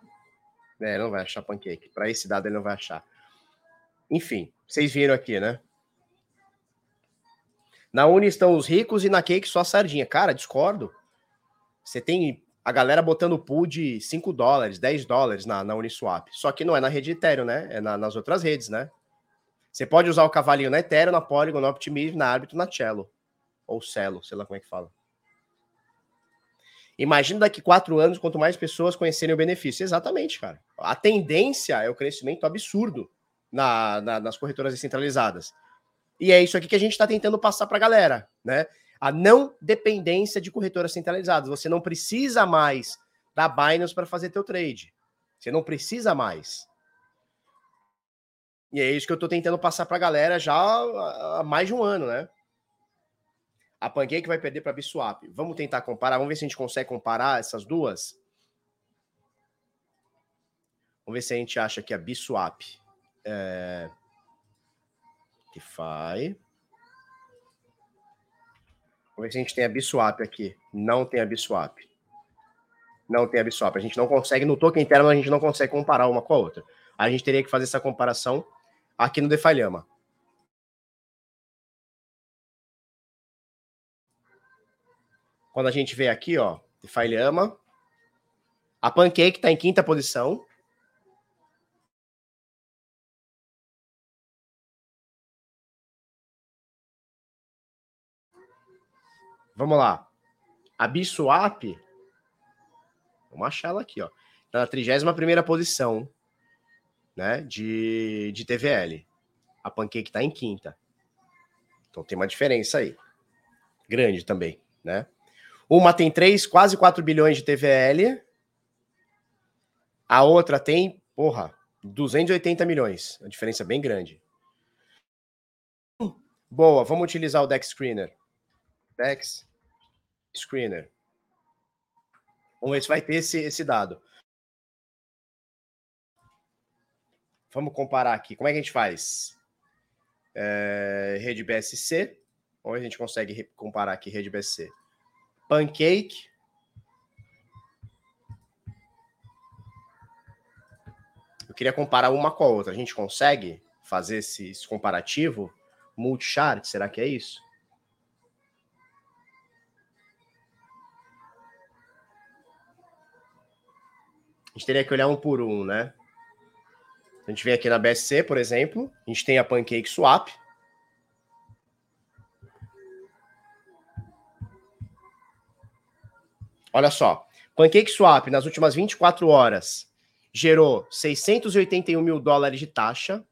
É, ele não vai achar pancake. Para esse dado ele não vai achar. Enfim, vocês viram aqui, né? Na Uni estão os ricos e na Cake só a sardinha. Cara, discordo. Você tem a galera botando pool de 5 dólares, 10 dólares na, na Uniswap. Só que não é na rede Ethereum, né? É na, nas outras redes, né? Você pode usar o cavalinho na Ethereum, na Polygon, na Optimism, na Arbitrum, na Cello. Ou Celo, sei lá como é que fala. Imagina daqui quatro anos, quanto mais pessoas conhecerem o benefício. Exatamente, cara. A tendência é o crescimento absurdo na, na, nas corretoras descentralizadas. E é isso aqui que a gente está tentando passar para a galera, né? A não dependência de corretoras centralizadas. Você não precisa mais da Binance para fazer teu trade. Você não precisa mais. E é isso que eu estou tentando passar para a galera já há mais de um ano, né? A Pancake vai perder para a Biswap. Vamos tentar comparar. Vamos ver se a gente consegue comparar essas duas. Vamos ver se a gente acha que a Biswap é... DeFi. Vamos ver se a gente tem a Biswap aqui. Não tem a Biswap. Não tem a Biswap. A gente não consegue, no token interno, a gente não consegue comparar uma com a outra. A gente teria que fazer essa comparação aqui no DeFi Lama. Quando a gente vê aqui, ó, DeFi Lama, a Pancake está em quinta posição, Vamos lá. A Biswap, vamos achar ela aqui, ó. Tá na 31 posição, né, de, de TVL. A Pancake tá em quinta. Então tem uma diferença aí. Grande também, né? Uma tem 3, quase 4 bilhões de TVL. A outra tem, porra, 280 milhões. A diferença bem grande. Boa, vamos utilizar o Dex Screener. Dex Screener. Vamos ver se vai ter esse, esse dado. Vamos comparar aqui. Como é que a gente faz? É, rede BSC. Onde a gente consegue comparar aqui rede BSC? Pancake. Eu queria comparar uma com a outra. A gente consegue fazer esse, esse comparativo? Multichart, será que é isso? Gente teria que olhar um por um, né? A gente vem aqui na BSC, por exemplo, a gente tem a Pancake Swap. Olha só, Pancake Swap nas últimas 24 horas gerou 681 mil dólares de taxa,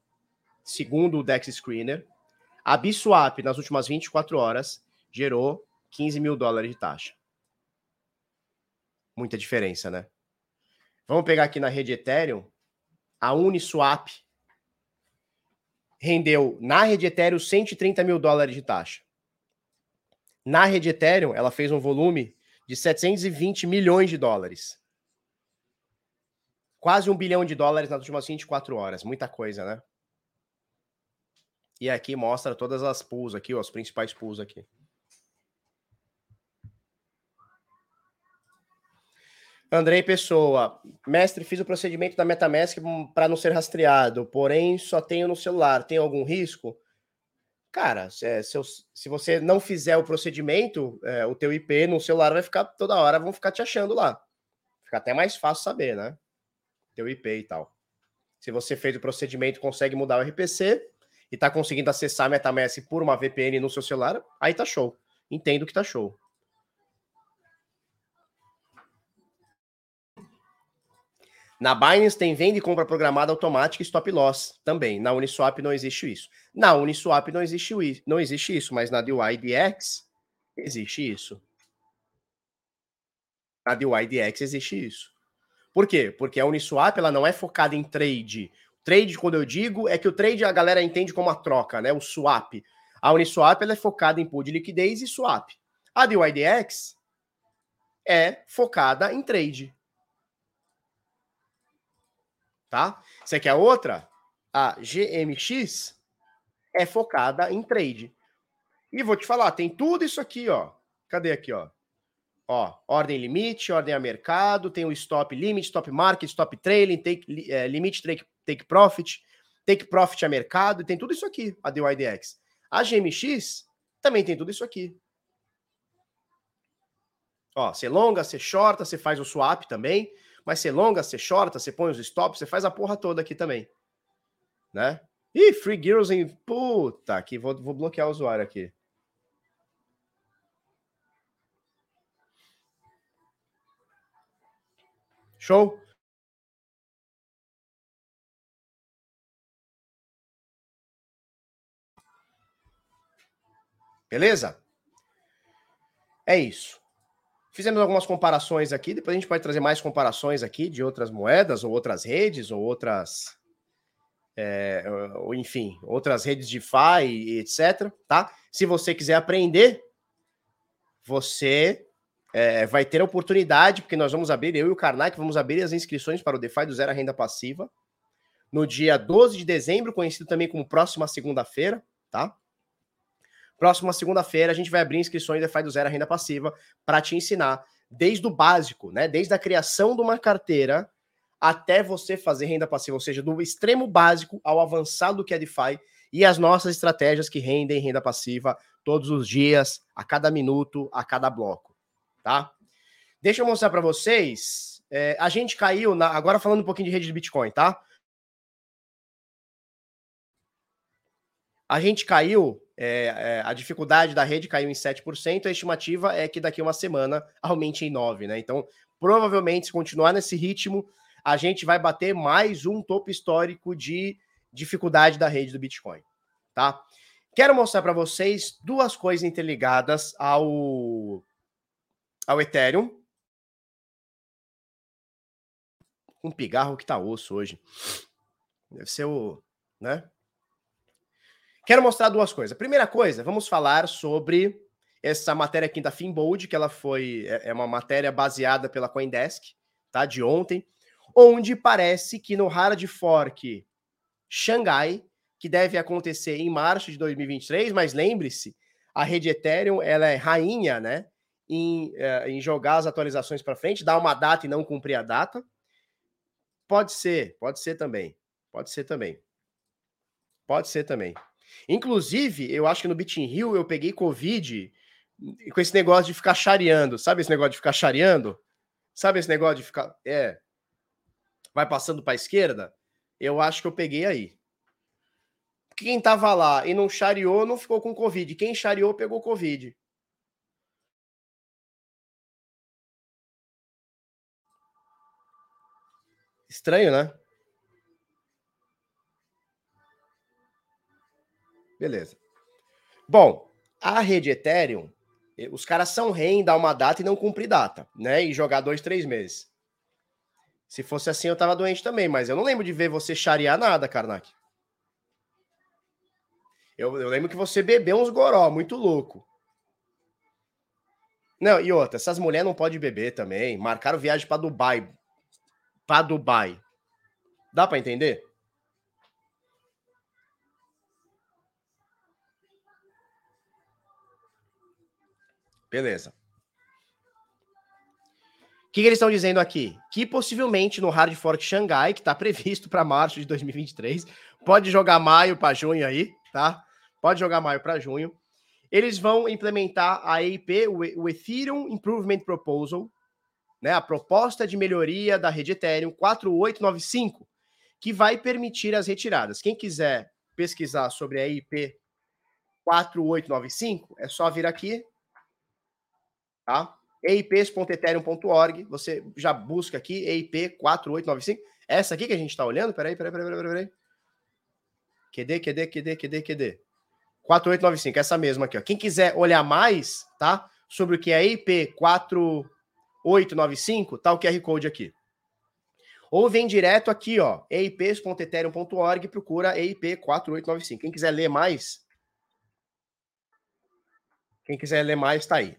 segundo o Dex Screener. A Biswap nas últimas 24 horas gerou 15 mil dólares de taxa. Muita diferença, né? Vamos pegar aqui na rede Ethereum, a Uniswap rendeu na rede Ethereum 130 mil dólares de taxa. Na rede Ethereum, ela fez um volume de 720 milhões de dólares. Quase um bilhão de dólares nas últimas 24 horas. Muita coisa, né? E aqui mostra todas as pools aqui, ó, os principais pools aqui. Andrei Pessoa, mestre, fiz o procedimento da MetaMask para não ser rastreado, porém só tenho no celular. Tem algum risco? Cara, se, se, se você não fizer o procedimento, é, o teu IP no celular vai ficar toda hora, vão ficar te achando lá. Fica até mais fácil saber, né? Teu IP e tal. Se você fez o procedimento, consegue mudar o RPC e tá conseguindo acessar a MetaMask por uma VPN no seu celular, aí tá show. Entendo que tá show. Na Binance tem venda e compra programada automática e stop loss também. Na Uniswap não existe isso. Na Uniswap não existe, não existe isso, mas na DYDX existe isso. Na DYDX existe isso. Por quê? Porque a Uniswap ela não é focada em trade. Trade, quando eu digo, é que o trade a galera entende como a troca, né? O swap. A Uniswap ela é focada em pool de liquidez e swap. A DYDX é focada em trade tá? Você quer outra? A GMX é focada em trade. E vou te falar, tem tudo isso aqui, ó. Cadê aqui, ó? Ó, ordem limite, ordem a mercado, tem o stop limit, stop market, stop trailing, take, é, limite take, take profit, take profit a mercado, tem tudo isso aqui, a DYDX. A GMX também tem tudo isso aqui. Ó, você longa, você shorta, você faz o swap também, mas você longa, você shorta, você põe os stops, você faz a porra toda aqui também. Né? Ih, Free Girls em. Puta, aqui, vou, vou bloquear o usuário aqui. Show? Beleza? É isso. Fizemos algumas comparações aqui, depois a gente pode trazer mais comparações aqui de outras moedas, ou outras redes, ou outras. É, ou enfim, outras redes de FI, etc. Tá? Se você quiser aprender, você é, vai ter a oportunidade, porque nós vamos abrir, eu e o Karnak, vamos abrir as inscrições para o DeFi do Zero Renda Passiva no dia 12 de dezembro, conhecido também como próxima segunda-feira, tá? Próxima segunda-feira a gente vai abrir inscrições DeFi do Zero Renda Passiva para te ensinar desde o básico, né? Desde a criação de uma carteira até você fazer renda passiva, ou seja, do extremo básico ao avançado que é DeFi e as nossas estratégias que rendem renda passiva todos os dias, a cada minuto, a cada bloco tá? Deixa eu mostrar para vocês. É, a gente caiu, na, agora falando um pouquinho de rede de Bitcoin, tá? A gente caiu, é, é, a dificuldade da rede caiu em 7%, a estimativa é que daqui uma semana aumente em 9%, né? Então, provavelmente, se continuar nesse ritmo, a gente vai bater mais um topo histórico de dificuldade da rede do Bitcoin, tá? Quero mostrar para vocês duas coisas interligadas ao ao Ethereum. Um pigarro que tá osso hoje. Deve ser o. né? Quero mostrar duas coisas. Primeira coisa, vamos falar sobre essa matéria aqui da Finbold, que ela foi. É, é uma matéria baseada pela Coindesk, tá? De ontem, onde parece que no hard fork Xangai, que deve acontecer em março de 2023, mas lembre-se, a rede Ethereum ela é rainha, né? em, é, em jogar as atualizações para frente, dar uma data e não cumprir a data? Pode ser, pode ser também. Pode ser também. Pode ser também. Inclusive, eu acho que no Bitin Rio eu peguei Covid com esse negócio de ficar chareando. Sabe esse negócio de ficar chareando? Sabe esse negócio de ficar. É. Vai passando para a esquerda? Eu acho que eu peguei aí. Quem tava lá e não chareou não ficou com Covid. Quem chareou pegou Covid. Estranho, né? Beleza. Bom, a rede Ethereum, os caras são rei em dar uma data e não cumprir data, né? E jogar dois, três meses. Se fosse assim, eu tava doente também, mas eu não lembro de ver você charear nada, Karnak. Eu, eu lembro que você bebeu uns goró, muito louco. Não, e outra, essas mulheres não podem beber também. Marcaram viagem para Dubai para Dubai. Dá para entender? Beleza. O que, que, eles estão dizendo aqui? Que possivelmente no Hard Fork Xangai, que está previsto para março de 2023, pode jogar maio para junho aí, tá? Pode jogar maio para junho. Eles vão implementar a EIP, o Ethereum Improvement Proposal, né, a proposta de melhoria da rede Ethereum 4895, que vai permitir as retiradas. Quem quiser pesquisar sobre a IP 4895, é só vir aqui, tá? eips.ethereum.org, você já busca aqui EIP 4895. Essa aqui que a gente está olhando, peraí, peraí, peraí, peraí, peraí. QD, QD, QD, QD, QD. 4895, essa mesma aqui, ó. Quem quiser olhar mais, tá? Sobre o que é EIP 4 895, tá o QR Code aqui. Ou vem direto aqui, ó, eips.ethereum.org, procura EIP 4895. Quem quiser ler mais, quem quiser ler mais, tá aí.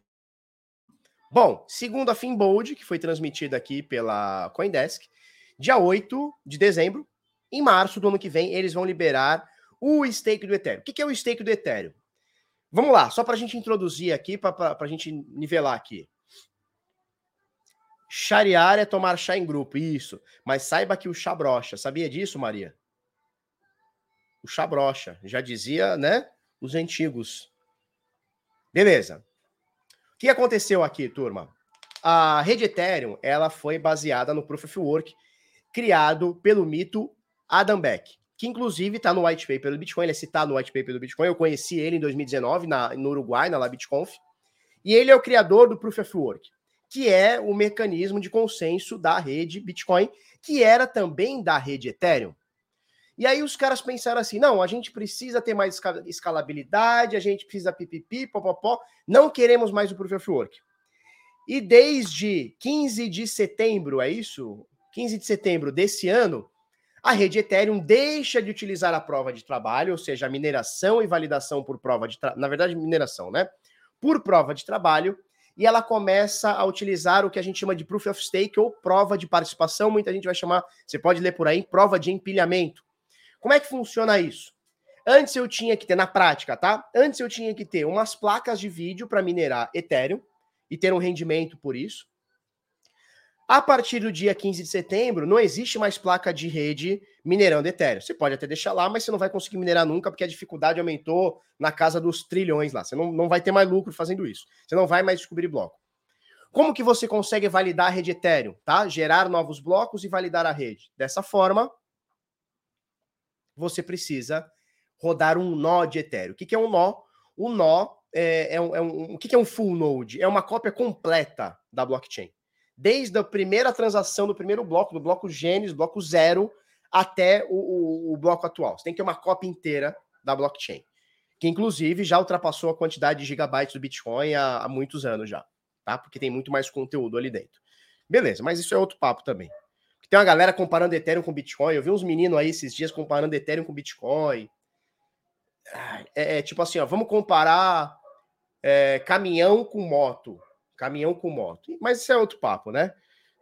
Bom, segundo a Finbold, que foi transmitida aqui pela Coindesk, dia 8 de dezembro, em março do ano que vem, eles vão liberar o stake do Ethereum. O que é o stake do Ethereum? Vamos lá, só para a gente introduzir aqui, para a gente nivelar aqui. Chariar é tomar chá em grupo, isso. Mas saiba que o chá brocha. Sabia disso, Maria? O chá brocha. Já dizia, né? Os antigos. Beleza. O que aconteceu aqui, turma? A rede Ethereum, ela foi baseada no Proof of Work, criado pelo mito Adam Beck, que inclusive está no white paper do Bitcoin, ele é citado no white paper do Bitcoin, eu conheci ele em 2019 na, no Uruguai, na LabitConf, e ele é o criador do Proof of Work que é o mecanismo de consenso da rede Bitcoin, que era também da rede Ethereum. E aí os caras pensaram assim: não, a gente precisa ter mais escalabilidade, a gente precisa pipipi, popopó, não queremos mais o Proof of Work. E desde 15 de setembro, é isso? 15 de setembro desse ano, a rede Ethereum deixa de utilizar a prova de trabalho, ou seja, a mineração e validação por prova de trabalho, na verdade, mineração, né? Por prova de trabalho, e ela começa a utilizar o que a gente chama de proof of stake ou prova de participação, muita gente vai chamar, você pode ler por aí, prova de empilhamento. Como é que funciona isso? Antes eu tinha que ter, na prática, tá? Antes eu tinha que ter umas placas de vídeo para minerar Ethereum e ter um rendimento por isso. A partir do dia 15 de setembro, não existe mais placa de rede minerando Ethereum. Você pode até deixar lá, mas você não vai conseguir minerar nunca, porque a dificuldade aumentou na casa dos trilhões lá. Você não, não vai ter mais lucro fazendo isso. Você não vai mais descobrir bloco. Como que você consegue validar a rede Ethereum? Tá? Gerar novos blocos e validar a rede. Dessa forma, você precisa rodar um nó de Ethereum. O que, que é um nó? O nó é, é, um, é um, o que, que é um full node? É uma cópia completa da blockchain desde a primeira transação do primeiro bloco, do bloco Gênesis, bloco zero, até o, o, o, bloco atual. Você tem que ter uma cópia inteira da blockchain, que inclusive já ultrapassou a quantidade de gigabytes do Bitcoin há, há muitos anos já, tá? Porque tem muito mais conteúdo ali dentro. Beleza, mas isso é outro papo também. Tem uma galera comparando Ethereum com Bitcoin. Eu vi uns meninos aí esses dias comparando Ethereum com Bitcoin. É, é tipo assim, ó, vamos comparar é, caminhão com moto. Caminhão com moto. Mas isso é outro papo, né?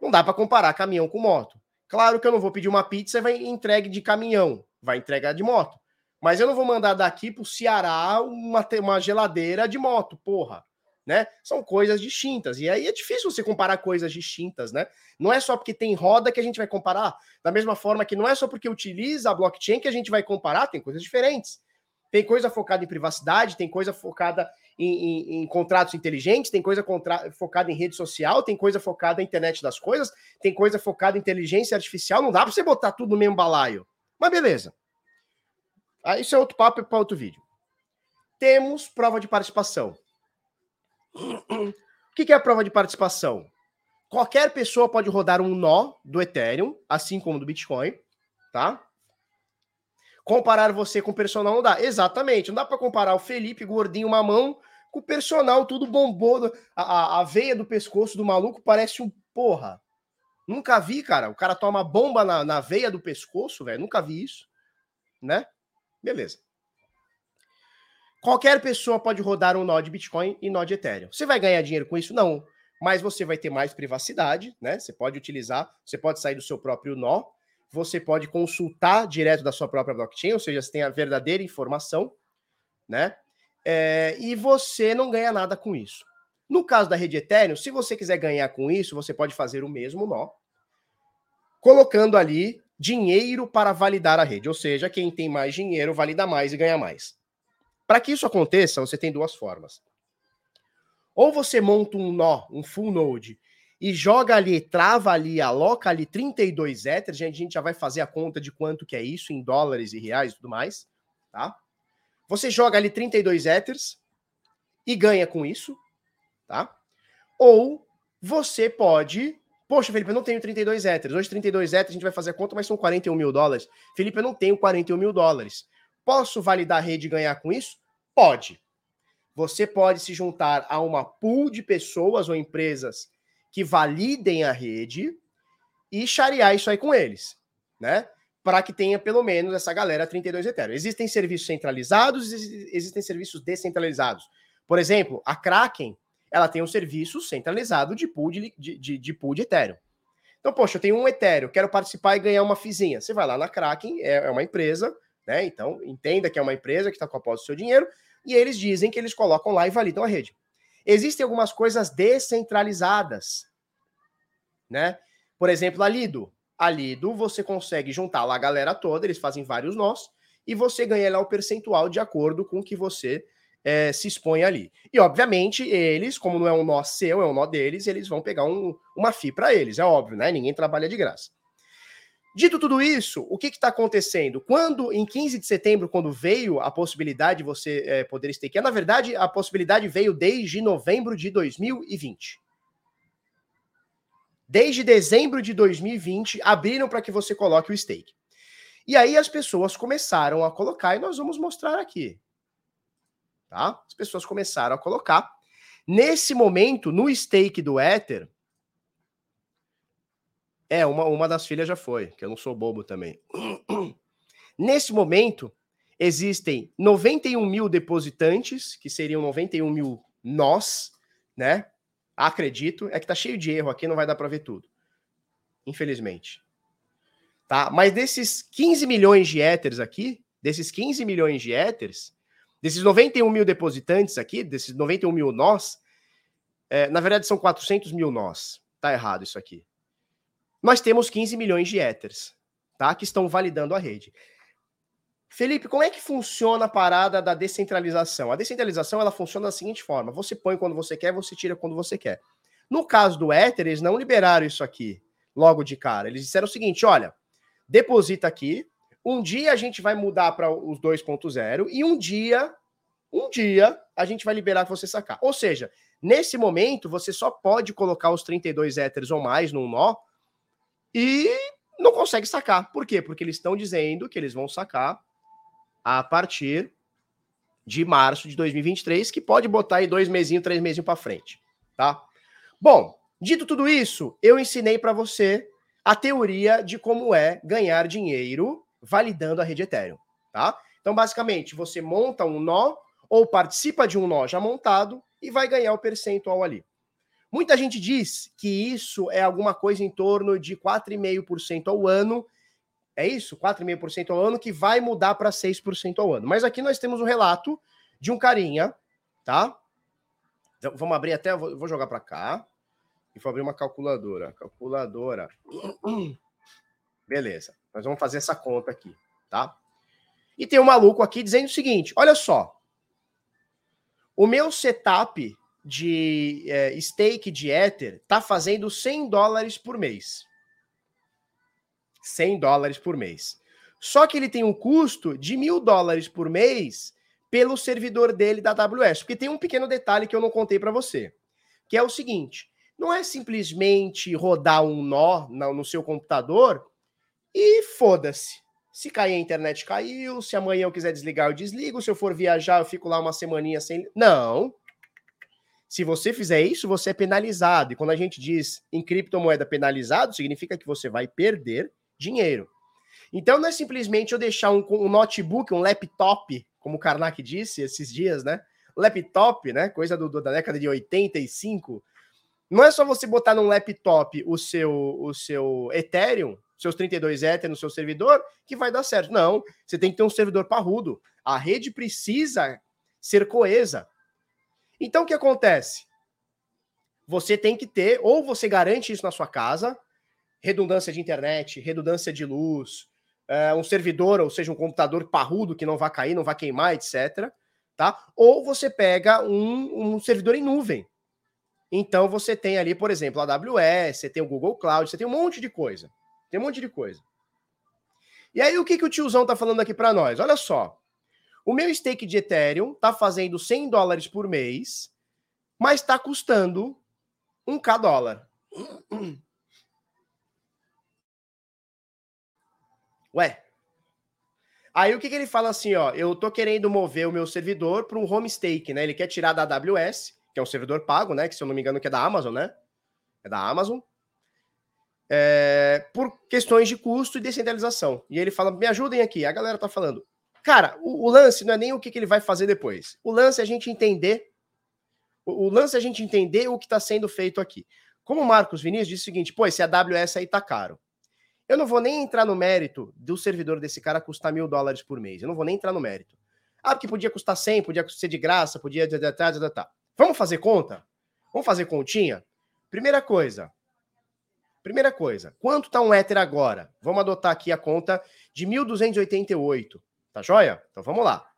Não dá para comparar caminhão com moto. Claro que eu não vou pedir uma pizza e vai entregue de caminhão, vai entregar de moto. Mas eu não vou mandar daqui para o Ceará uma, uma geladeira de moto, porra. Né? São coisas distintas. E aí é difícil você comparar coisas distintas, né? Não é só porque tem roda que a gente vai comparar. Da mesma forma que não é só porque utiliza a blockchain que a gente vai comparar, tem coisas diferentes. Tem coisa focada em privacidade, tem coisa focada em, em, em contratos inteligentes, tem coisa contra, focada em rede social, tem coisa focada na internet das coisas, tem coisa focada em inteligência artificial. Não dá para você botar tudo no mesmo balaio. Mas beleza. Ah, isso é outro papo para outro vídeo. Temos prova de participação. O que é a prova de participação? Qualquer pessoa pode rodar um nó do Ethereum, assim como do Bitcoin, tá? Comparar você com o personal não dá. Exatamente. Não dá para comparar o Felipe gordinho mamão com o personal tudo bombou. A, a, a, veia do pescoço do maluco parece um porra. Nunca vi, cara. O cara toma bomba na, na veia do pescoço, velho. Nunca vi isso. Né? Beleza. Qualquer pessoa pode rodar um nó de Bitcoin e nó de Ethereum. Você vai ganhar dinheiro com isso? Não. Mas você vai ter mais privacidade, né? Você pode utilizar, você pode sair do seu próprio nó você pode consultar direto da sua própria blockchain, ou seja, você tem a verdadeira informação, né? É, e você não ganha nada com isso. No caso da rede Ethereum, se você quiser ganhar com isso, você pode fazer o mesmo nó, colocando ali dinheiro para validar a rede, ou seja, quem tem mais dinheiro valida mais e ganha mais. Para que isso aconteça, você tem duas formas. Ou você monta um nó, um full node, e joga ali, trava ali, aloca ali 32 Ethers, a gente já vai fazer a conta de quanto que é isso em dólares e reais e tudo mais, tá? Você joga ali 32 Ethers e ganha com isso, tá? Ou você pode Poxa, Felipe, eu não tenho 32 Ethers. Hoje, 32 Ethers, a gente vai fazer a conta, mas são 41 mil dólares. Felipe, eu não tenho 41 mil dólares. Posso validar a rede e ganhar com isso? Pode. Você pode se juntar a uma pool de pessoas ou empresas que validem a rede e charear isso aí com eles, né? Para que tenha pelo menos essa galera 32 Ethereum. Existem serviços centralizados, existem serviços descentralizados. Por exemplo, a Kraken, ela tem um serviço centralizado de pool de, de, de, de pool de Ethereum. Então, poxa, eu tenho um Ethereum, quero participar e ganhar uma fizinha. Você vai lá na Kraken, é, é uma empresa, né? Então, entenda que é uma empresa que está com a posse do seu dinheiro. e eles dizem que eles colocam lá e validam a rede. Existem algumas coisas descentralizadas, né? Por exemplo, a Lido. A Lido, você consegue juntar lá a galera toda, eles fazem vários nós, e você ganha lá o percentual de acordo com o que você é, se expõe ali. E, obviamente, eles, como não é um nó seu, é um nó deles, eles vão pegar um, uma FI para eles, é óbvio, né? Ninguém trabalha de graça. Dito tudo isso, o que está acontecendo? Quando, em 15 de setembro, quando veio a possibilidade de você é, poder stakear, na verdade, a possibilidade veio desde novembro de 2020. Desde dezembro de 2020, abriram para que você coloque o stake. E aí as pessoas começaram a colocar, e nós vamos mostrar aqui. Tá? As pessoas começaram a colocar. Nesse momento, no stake do Ether, é, uma, uma das filhas já foi, que eu não sou bobo também. Nesse momento, existem 91 mil depositantes, que seriam 91 mil nós, né? Acredito. É que tá cheio de erro aqui, não vai dar para ver tudo. Infelizmente. Tá? Mas desses 15 milhões de éteres aqui, desses 15 milhões de éteres, desses 91 mil depositantes aqui, desses 91 mil nós, é, na verdade são 400 mil nós. Tá errado isso aqui nós temos 15 milhões de éteres, tá? Que estão validando a rede. Felipe, como é que funciona a parada da descentralização? A descentralização ela funciona da seguinte forma: você põe quando você quer, você tira quando você quer. No caso do Ether, eles não liberaram isso aqui logo de cara. Eles disseram o seguinte: olha, deposita aqui. Um dia a gente vai mudar para os 2.0 e um dia, um dia a gente vai liberar para você sacar. Ou seja, nesse momento você só pode colocar os 32 éteres ou mais num nó e não consegue sacar. Por quê? Porque eles estão dizendo que eles vão sacar a partir de março de 2023, que pode botar aí dois mesinhos, três mesinhos para frente, tá? Bom, dito tudo isso, eu ensinei para você a teoria de como é ganhar dinheiro validando a rede Ethereum, tá? Então, basicamente, você monta um nó ou participa de um nó já montado e vai ganhar o percentual ali. Muita gente diz que isso é alguma coisa em torno de 4,5% ao ano. É isso? 4,5% ao ano que vai mudar para 6% ao ano. Mas aqui nós temos um relato de um carinha, tá? Então, vamos abrir até, vou, jogar para cá e vou abrir uma calculadora. Calculadora. Beleza. Nós vamos fazer essa conta aqui, tá? E tem um maluco aqui dizendo o seguinte: olha só. O meu setup de é, stake de Ether está fazendo 100 dólares por mês. 100 dólares por mês. Só que ele tem um custo de mil dólares por mês pelo servidor dele da AWS. Porque tem um pequeno detalhe que eu não contei para você, que é o seguinte: não é simplesmente rodar um nó no seu computador e foda-se. Se cair a internet, caiu. Se amanhã eu quiser desligar, eu desligo. Se eu for viajar, eu fico lá uma semaninha sem. Não. Se você fizer isso, você é penalizado. E quando a gente diz em criptomoeda penalizado, significa que você vai perder dinheiro. Então não é simplesmente eu deixar um, um notebook, um laptop, como o Karnak disse esses dias, né? Laptop, né? Coisa do, do, da década de 85. Não é só você botar num laptop o seu, o seu Ethereum, seus 32 Ether no seu servidor, que vai dar certo. Não, você tem que ter um servidor parrudo. A rede precisa ser coesa. Então o que acontece? Você tem que ter, ou você garante isso na sua casa, redundância de internet, redundância de luz, é, um servidor, ou seja, um computador parrudo que não vai cair, não vai queimar, etc. Tá? Ou você pega um, um servidor em nuvem. Então você tem ali, por exemplo, a AWS, você tem o Google Cloud, você tem um monte de coisa. Tem um monte de coisa. E aí, o que, que o tiozão tá falando aqui para nós? Olha só. O meu stake de Ethereum está fazendo 100 dólares por mês, mas está custando 1k dólar. Ué. Aí o que, que ele fala assim, ó, eu tô querendo mover o meu servidor para um home stake, né? Ele quer tirar da AWS, que é um servidor pago, né? Que se eu não me engano que é da Amazon, né? É da Amazon. É, por questões de custo e descentralização. E ele fala, me ajudem aqui. A galera tá falando, Cara, o, o, lance não é nem o que, que, ele vai fazer depois. O lance é a gente entender. O, o lance é a gente entender o que está sendo feito aqui. Como o Marcos Vinícius disse o seguinte: pô, esse AWS aí tá caro. Eu não vou nem entrar no mérito do servidor desse cara custar mil dólares por mês. Eu não vou nem entrar no mérito. Ah, porque podia custar 100, podia ser de graça, podia... Vamos fazer conta? Vamos fazer continha? Primeira coisa. Primeira coisa. Quanto tá um Ether agora? Vamos adotar aqui a conta de 1.288. Tá joia? Então vamos lá.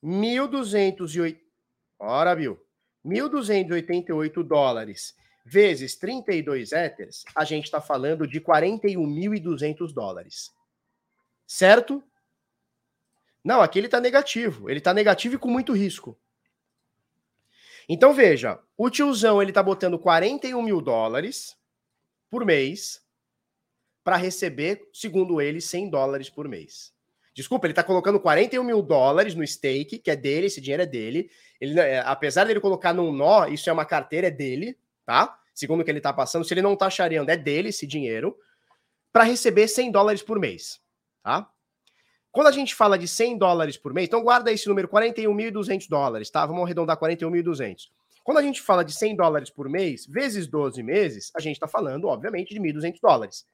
1.208... Ora, Bill. 1.288 dólares vezes 32 Ethers, a gente está falando de 41.200 dólares. Certo? Não, aqui ele está negativo. Ele está negativo e com muito risco. Então veja, o tiozão ele está botando 41 mil dólares por mês para receber, segundo ele, 100 dólares por mês. Desculpa, ele está colocando 41 mil dólares no stake, que é dele, esse dinheiro é dele. Ele, é, apesar dele colocar num nó, isso é uma carteira, é dele, tá? Segundo o que ele está passando, se ele não está chareando, é dele esse dinheiro, para receber 100 dólares por mês, tá? Quando a gente fala de 100 dólares por mês, então guarda esse número, 41.200 dólares, tá? Vamos arredondar 41.200. Quando a gente fala de 100 dólares por mês, vezes 12 meses, a gente está falando, obviamente, de 1.200 dólares,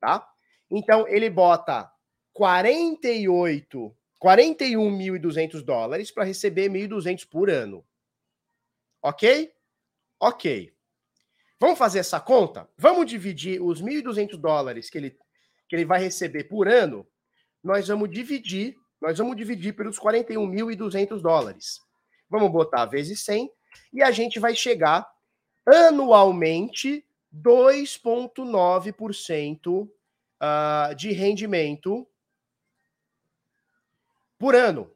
tá? Então, ele bota 48, 41.200 dólares para receber 1.200 por ano. Ok? Ok. Vamos fazer essa conta? Vamos dividir os 1.200 dólares que ele, que ele vai receber por ano. Nós vamos dividir, nós vamos dividir pelos 41.200 dólares. Vamos botar vezes 100 e a gente vai chegar anualmente 2,9% uh, de rendimento por ano.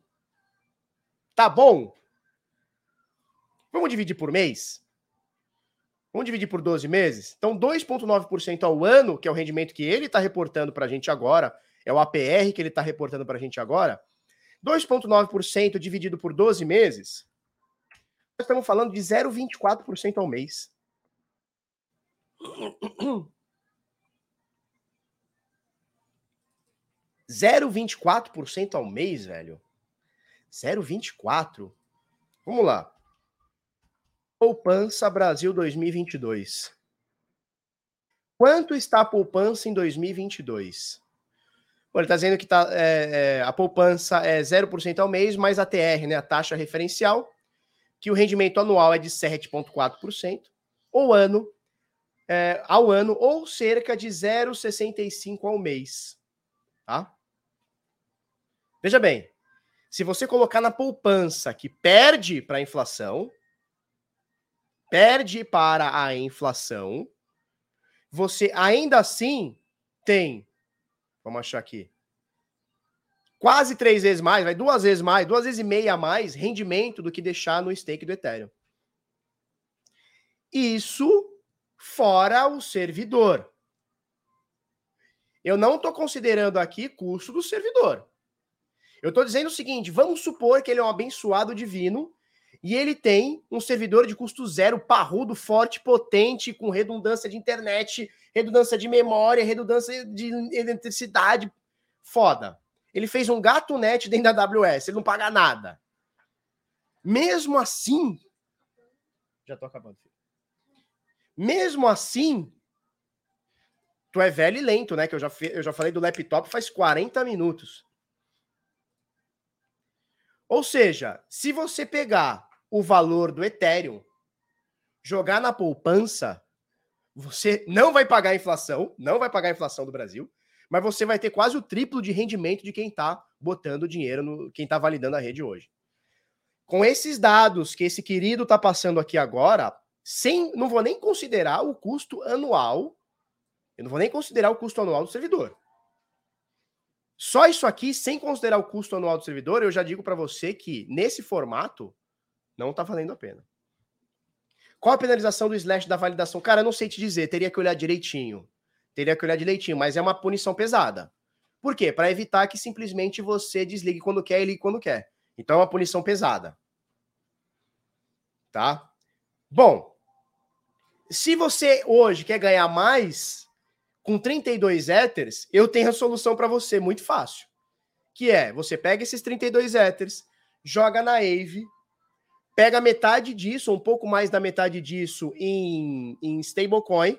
Tá bom? Vamos dividir por mês? Vamos dividir por 12 meses? Então, 2,9% ao ano, que é o rendimento que ele está reportando para a gente agora, é o APR que ele está reportando para a gente agora. 2,9% dividido por 12 meses, nós estamos falando de 0,24% ao mês. 0,24% ao mês, velho. 0,24%. Vamos lá. Poupança Brasil 2022. Quanto está a poupança em 2022? Bom, ele está dizendo que tá, é, é, a poupança é 0% ao mês, mais a TR, né, a taxa referencial, que o rendimento anual é de 7,4%, ou ano, é, ao ano, ou cerca de 0,65% ao mês. Tá? Veja bem, se você colocar na poupança que perde para a inflação, perde para a inflação, você ainda assim tem, vamos achar aqui, quase três vezes mais, vai duas vezes mais, duas vezes e meia a mais rendimento do que deixar no stake do Ethereum. Isso fora o servidor. Eu não estou considerando aqui custo do servidor. Eu estou dizendo o seguinte: vamos supor que ele é um abençoado divino e ele tem um servidor de custo zero, parrudo, forte, potente, com redundância de internet, redundância de memória, redundância de eletricidade. Foda. Ele fez um gato net dentro da AWS, ele não paga nada. Mesmo assim. Já tô acabando. Mesmo assim. Tu é velho e lento, né? Que eu já, eu já falei do laptop faz 40 minutos. Ou seja, se você pegar o valor do Ethereum, jogar na poupança, você não vai pagar a inflação, não vai pagar a inflação do Brasil, mas você vai ter quase o triplo de rendimento de quem está botando dinheiro no quem está validando a rede hoje. Com esses dados que esse querido está passando aqui agora, sem, não vou nem considerar o custo anual, eu não vou nem considerar o custo anual do servidor. Só isso aqui, sem considerar o custo anual do servidor, eu já digo para você que nesse formato não está valendo a pena. Qual a penalização do slash da validação? Cara, eu não sei te dizer, teria que olhar direitinho. Teria que olhar direitinho, mas é uma punição pesada. Por quê? Para evitar que simplesmente você desligue quando quer e ligue quando quer. Então é uma punição pesada. Tá? Bom, se você hoje quer ganhar mais, com 32 Ethers, eu tenho a solução para você muito fácil. Que é, você pega esses 32 Ethers, joga na Ave, pega metade disso, um pouco mais da metade disso em, em stablecoin,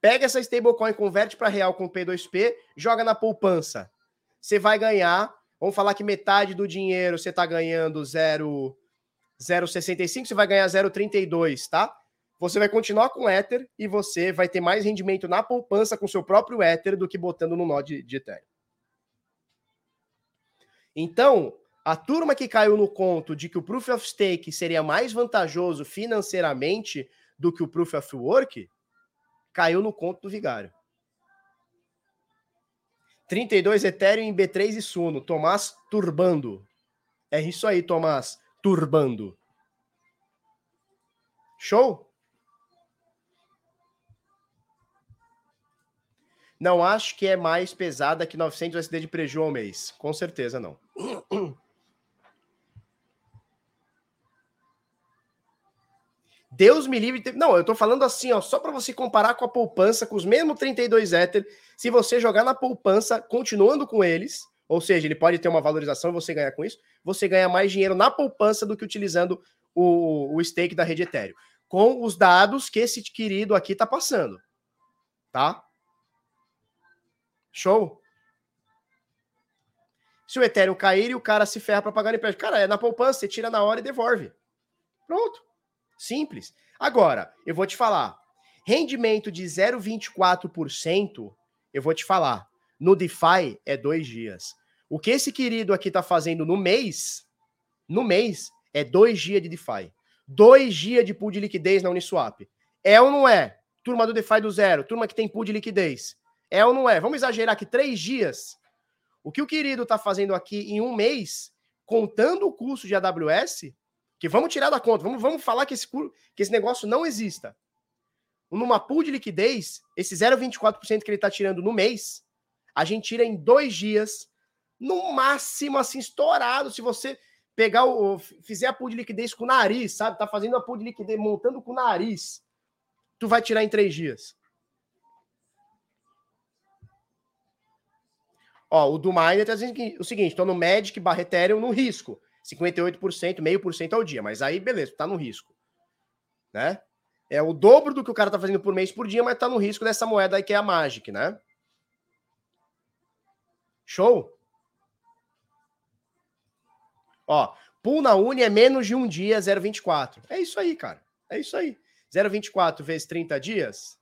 pega essa stablecoin, converte para real com P2P, joga na poupança. Você vai ganhar Vamos falar que metade do dinheiro você está ganhando 0,65, você vai ganhar 0,32, tá? Você vai continuar com Ether e você vai ter mais rendimento na poupança com seu próprio Ether do que botando no nó de, de Ethereum. Então, a turma que caiu no conto de que o Proof of Stake seria mais vantajoso financeiramente do que o Proof of Work, caiu no conto do vigário. 32 Ethereum em B3 e Suno. Tomás turbando. É isso aí, Tomás. Turbando. Show? Não acho que é mais pesada que 900 USD de prejuízo ao mês. Com certeza não. Deus me livre. Não, eu tô falando assim, ó, só para você comparar com a poupança, com os mesmos 32 Ether. Se você jogar na poupança, continuando com eles, ou seja, ele pode ter uma valorização e você ganhar com isso, você ganha mais dinheiro na poupança do que utilizando o, o stake da rede Ethereum. Com os dados que esse querido aqui tá passando. Tá? Show? Se o Ethereum cair e o cara se ferra para pagar o empréstimo. Cara, é na poupança, você tira na hora e devolve. Pronto. Simples. Agora, eu vou te falar. Rendimento de 0,24%, eu vou te falar. No DeFi é dois dias. O que esse querido aqui está fazendo no mês, no mês, é dois dias de DeFi. Dois dias de pool de liquidez na Uniswap. É ou não é? Turma do DeFi do zero, turma que tem pool de liquidez. É ou não é? Vamos exagerar que três dias. O que o querido está fazendo aqui em um mês, contando o custo de AWS, que vamos tirar da conta, vamos, vamos falar que esse, que esse negócio não exista. Numa pool de liquidez, esse 0,24% que ele está tirando no mês, a gente tira em dois dias, no máximo assim, estourado. Se você pegar o. fizer a pool de liquidez com o nariz, sabe? Tá fazendo a pool de liquidez, montando com o nariz, tu vai tirar em três dias. Ó, o do Miner tá dizendo o seguinte: estou no Magic barra Ethereum no risco. 58%, meio por cento ao dia. Mas aí, beleza, tá no risco. Né? É o dobro do que o cara tá fazendo por mês por dia, mas tá no risco dessa moeda aí que é a Magic, né? Show? Ó, pool na Uni é menos de um dia, 0,24. É isso aí, cara. É isso aí. 0,24 vezes 30 dias.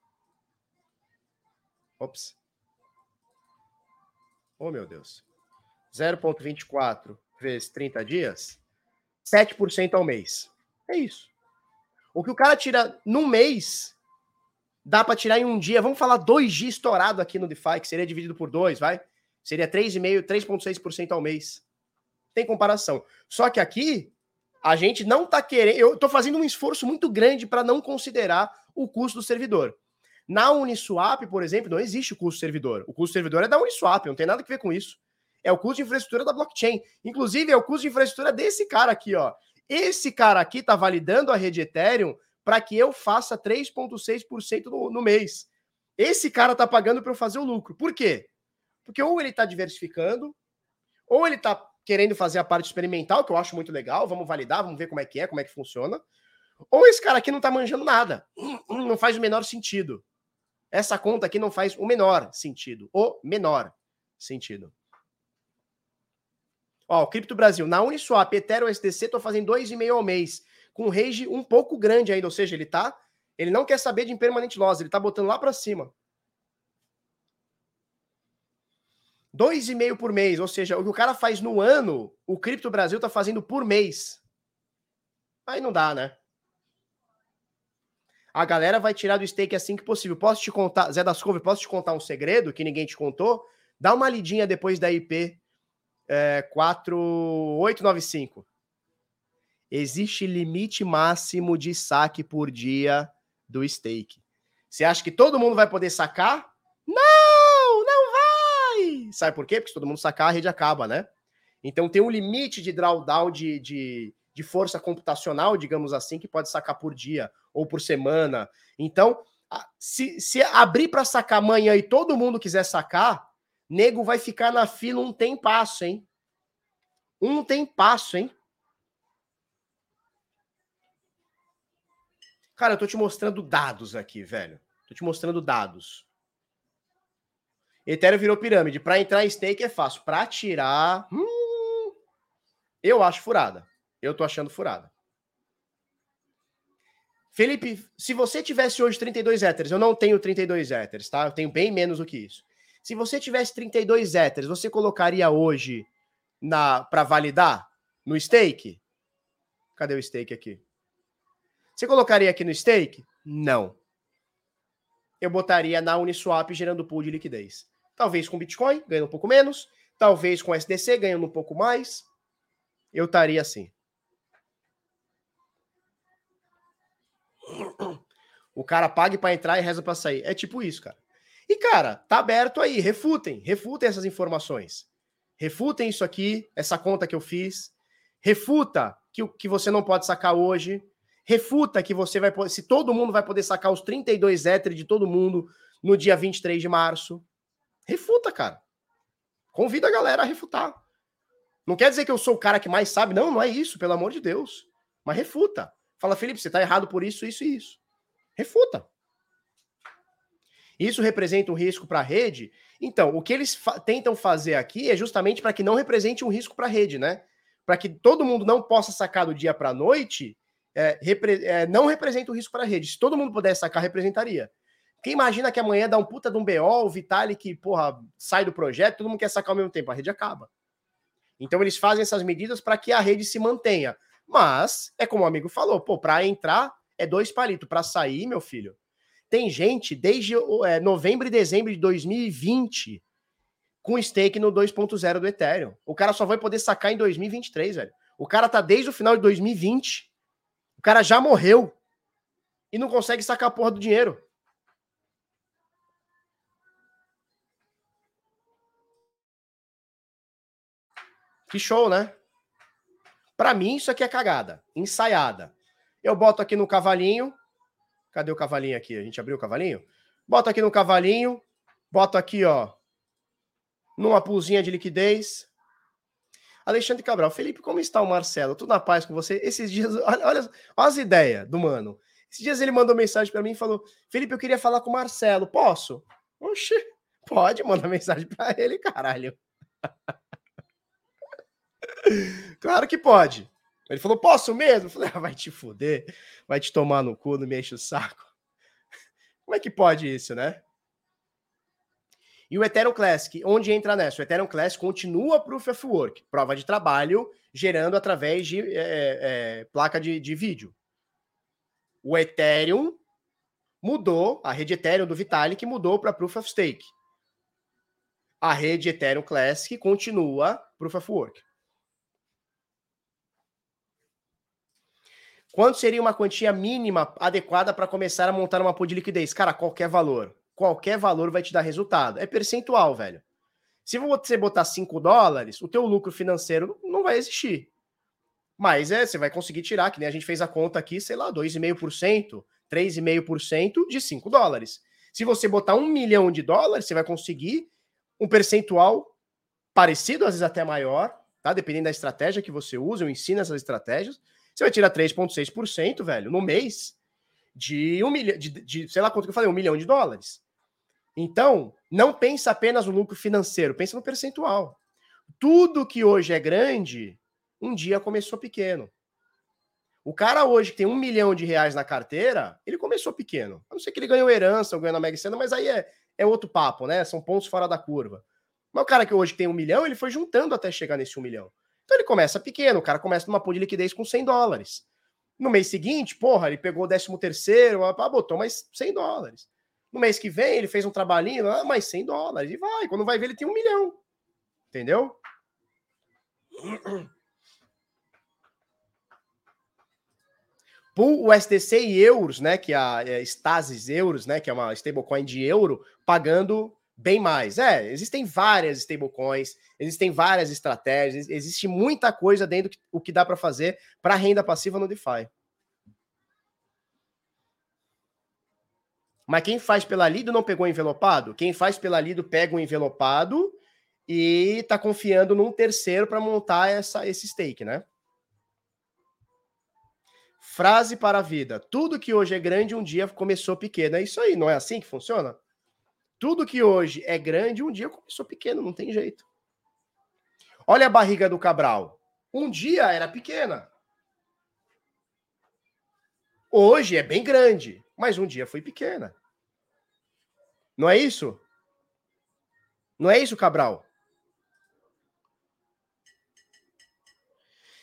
Ops. Oh, meu Deus. 0,24 vezes 30 dias, 7% ao mês. É isso. O que o cara tira num mês, dá para tirar em um dia. Vamos falar dois dias estourado aqui no DeFi, que seria dividido por dois, vai? Seria 3,5%, 3,6% ao mês. Tem comparação. Só que aqui, a gente não tá querendo. Eu tô fazendo um esforço muito grande para não considerar o custo do servidor. Na Uniswap, por exemplo, não existe o custo do servidor. O custo do servidor é da Uniswap, não tem nada a ver com isso é o custo de infraestrutura da blockchain. Inclusive, é o custo de infraestrutura desse cara aqui, ó. Esse cara aqui está validando a rede Ethereum para que eu faça 3,6% no, no mês. Esse cara está pagando para eu fazer o lucro. Por quê? Porque ou ele está diversificando, ou ele está querendo fazer a parte experimental, que eu acho muito legal, vamos validar, vamos ver como é que é, como é que funciona. Ou esse cara aqui não está manjando nada. Não faz o menor sentido. Essa conta aqui não faz o menor sentido. O menor sentido. Ó, Cripto Brasil, na Uniswap, Ethereum SDC, tô fazendo 2,5 ao mês, com rage um pouco grande ainda, ou seja, ele tá, ele não quer saber de impermanente loss, ele tá botando lá para cima. 2,5 por mês, ou seja, o que o cara faz no ano, o Cripto Brasil tá fazendo por mês. Aí não dá, né? A galera vai tirar do stake assim que possível. Posso te contar, Zé das Couve, posso te contar um segredo que ninguém te contou? Dá uma lidinha depois da IP é, 4895. Existe limite máximo de saque por dia do stake. Você acha que todo mundo vai poder sacar? Não, não vai! Sabe por quê? Porque se todo mundo sacar, a rede acaba, né? Então tem um limite de drawdown de, de, de força computacional, digamos assim, que pode sacar por dia ou por semana. Então, se, se abrir para sacar amanhã e todo mundo quiser sacar, nego vai ficar na fila um tempasso, hein? Um tempasso, hein? Cara, eu tô te mostrando dados aqui, velho. Tô te mostrando dados. Ethereum virou pirâmide. Para entrar em stake é fácil. Para tirar, hum, Eu acho furada. Eu tô achando furada. Felipe, se você tivesse hoje 32 éteres, eu não tenho 32 éteres, tá? Eu tenho bem menos do que isso. Se você tivesse 32 éteres, você colocaria hoje na para validar no stake? Cadê o stake aqui? Você colocaria aqui no stake? Não. Eu botaria na Uniswap gerando pool de liquidez. Talvez com Bitcoin, ganhando um pouco menos. Talvez com SDC, ganhando um pouco mais. Eu estaria assim. O cara paga para entrar e reza para sair. É tipo isso, cara. E, cara, tá aberto aí. Refutem. Refutem essas informações. Refutem isso aqui, essa conta que eu fiz. Refuta que, que você não pode sacar hoje. Refuta que você vai. Se todo mundo vai poder sacar os 32 Ether de todo mundo no dia 23 de março. Refuta, cara. Convida a galera a refutar. Não quer dizer que eu sou o cara que mais sabe. Não, não é isso, pelo amor de Deus. Mas refuta. Fala, Felipe, você está errado por isso, isso e isso. Refuta. Isso representa um risco para a rede? Então, o que eles fa tentam fazer aqui é justamente para que não represente um risco para a rede, né? Para que todo mundo não possa sacar do dia para a noite, é, repre é, não representa um risco para a rede. Se todo mundo pudesse sacar, representaria. Quem imagina que amanhã dá um puta de um BO, o Vitalik, porra, sai do projeto, todo mundo quer sacar ao mesmo tempo, a rede acaba. Então eles fazem essas medidas para que a rede se mantenha. Mas, é como o amigo falou, pô, para entrar é dois palitos, para sair, meu filho. Tem gente desde é, novembro e dezembro de 2020 com stake no 2.0 do Ethereum. O cara só vai poder sacar em 2023, velho. O cara tá desde o final de 2020. O cara já morreu e não consegue sacar a porra do dinheiro. Que show, né? Para mim, isso aqui é cagada, ensaiada. Eu boto aqui no cavalinho. Cadê o cavalinho aqui? A gente abriu o cavalinho? Boto aqui no cavalinho. Boto aqui, ó. Numa pulzinha de liquidez. Alexandre Cabral. Felipe, como está o Marcelo? Tudo na paz com você? Esses dias, olha, olha, olha as ideias do mano. Esses dias ele mandou mensagem para mim e falou: Felipe, eu queria falar com o Marcelo. Posso? Oxi, pode mandar mensagem para ele, caralho. Claro que pode. Ele falou, posso mesmo? Eu falei, ah, vai te fuder, vai te tomar no cu, não me enche o saco. Como é que pode isso, né? E o Ethereum Classic, onde entra nessa? O Ethereum Classic continua Proof of Work, prova de trabalho, gerando através de é, é, placa de, de vídeo. O Ethereum mudou, a rede Ethereum do Vitalik mudou para Proof of Stake. A rede Ethereum Classic continua Proof of Work. Quanto seria uma quantia mínima adequada para começar a montar uma pool de liquidez? Cara, qualquer valor. Qualquer valor vai te dar resultado. É percentual, velho. Se você botar 5 dólares, o teu lucro financeiro não vai existir. Mas é, você vai conseguir tirar, que nem a gente fez a conta aqui, sei lá, 2,5%, 3,5% de 5 dólares. Se você botar um milhão de dólares, você vai conseguir um percentual parecido, às vezes até maior, tá? Dependendo da estratégia que você usa, eu ensino essas estratégias você vai tirar 3,6%, velho, no mês, de um milhão, de, de, sei lá quanto que eu falei, um milhão de dólares. Então, não pensa apenas no lucro financeiro, pensa no percentual. Tudo que hoje é grande, um dia começou pequeno. O cara hoje que tem um milhão de reais na carteira, ele começou pequeno. A não ser que ele ganhou herança ou ganhou na Mega Sena, mas aí é, é outro papo, né? São pontos fora da curva. Mas o cara que hoje tem um milhão, ele foi juntando até chegar nesse um milhão. Então ele começa pequeno, o cara começa numa pool de liquidez com 100 dólares. No mês seguinte, porra, ele pegou o 13 terceiro, botou mais 100 dólares. No mês que vem, ele fez um trabalhinho, ah, mais 100 dólares. E vai, quando vai ver, ele tem um milhão. Entendeu? Pool USDC e euros, né, que é a é, Stasis euros, né, que é uma stablecoin de euro, pagando bem mais. É, existem várias stablecoins, existem várias estratégias, existe muita coisa dentro do que, o que dá para fazer para renda passiva no DeFi. Mas quem faz pela Lido não pegou envelopado? Quem faz pela Lido pega o envelopado e está confiando num terceiro para montar essa, esse stake, né? Frase para a vida. Tudo que hoje é grande um dia começou pequeno. É isso aí, não é assim que funciona? Tudo que hoje é grande, um dia começou pequeno, não tem jeito. Olha a barriga do Cabral. Um dia era pequena. Hoje é bem grande, mas um dia foi pequena. Não é isso? Não é isso, Cabral?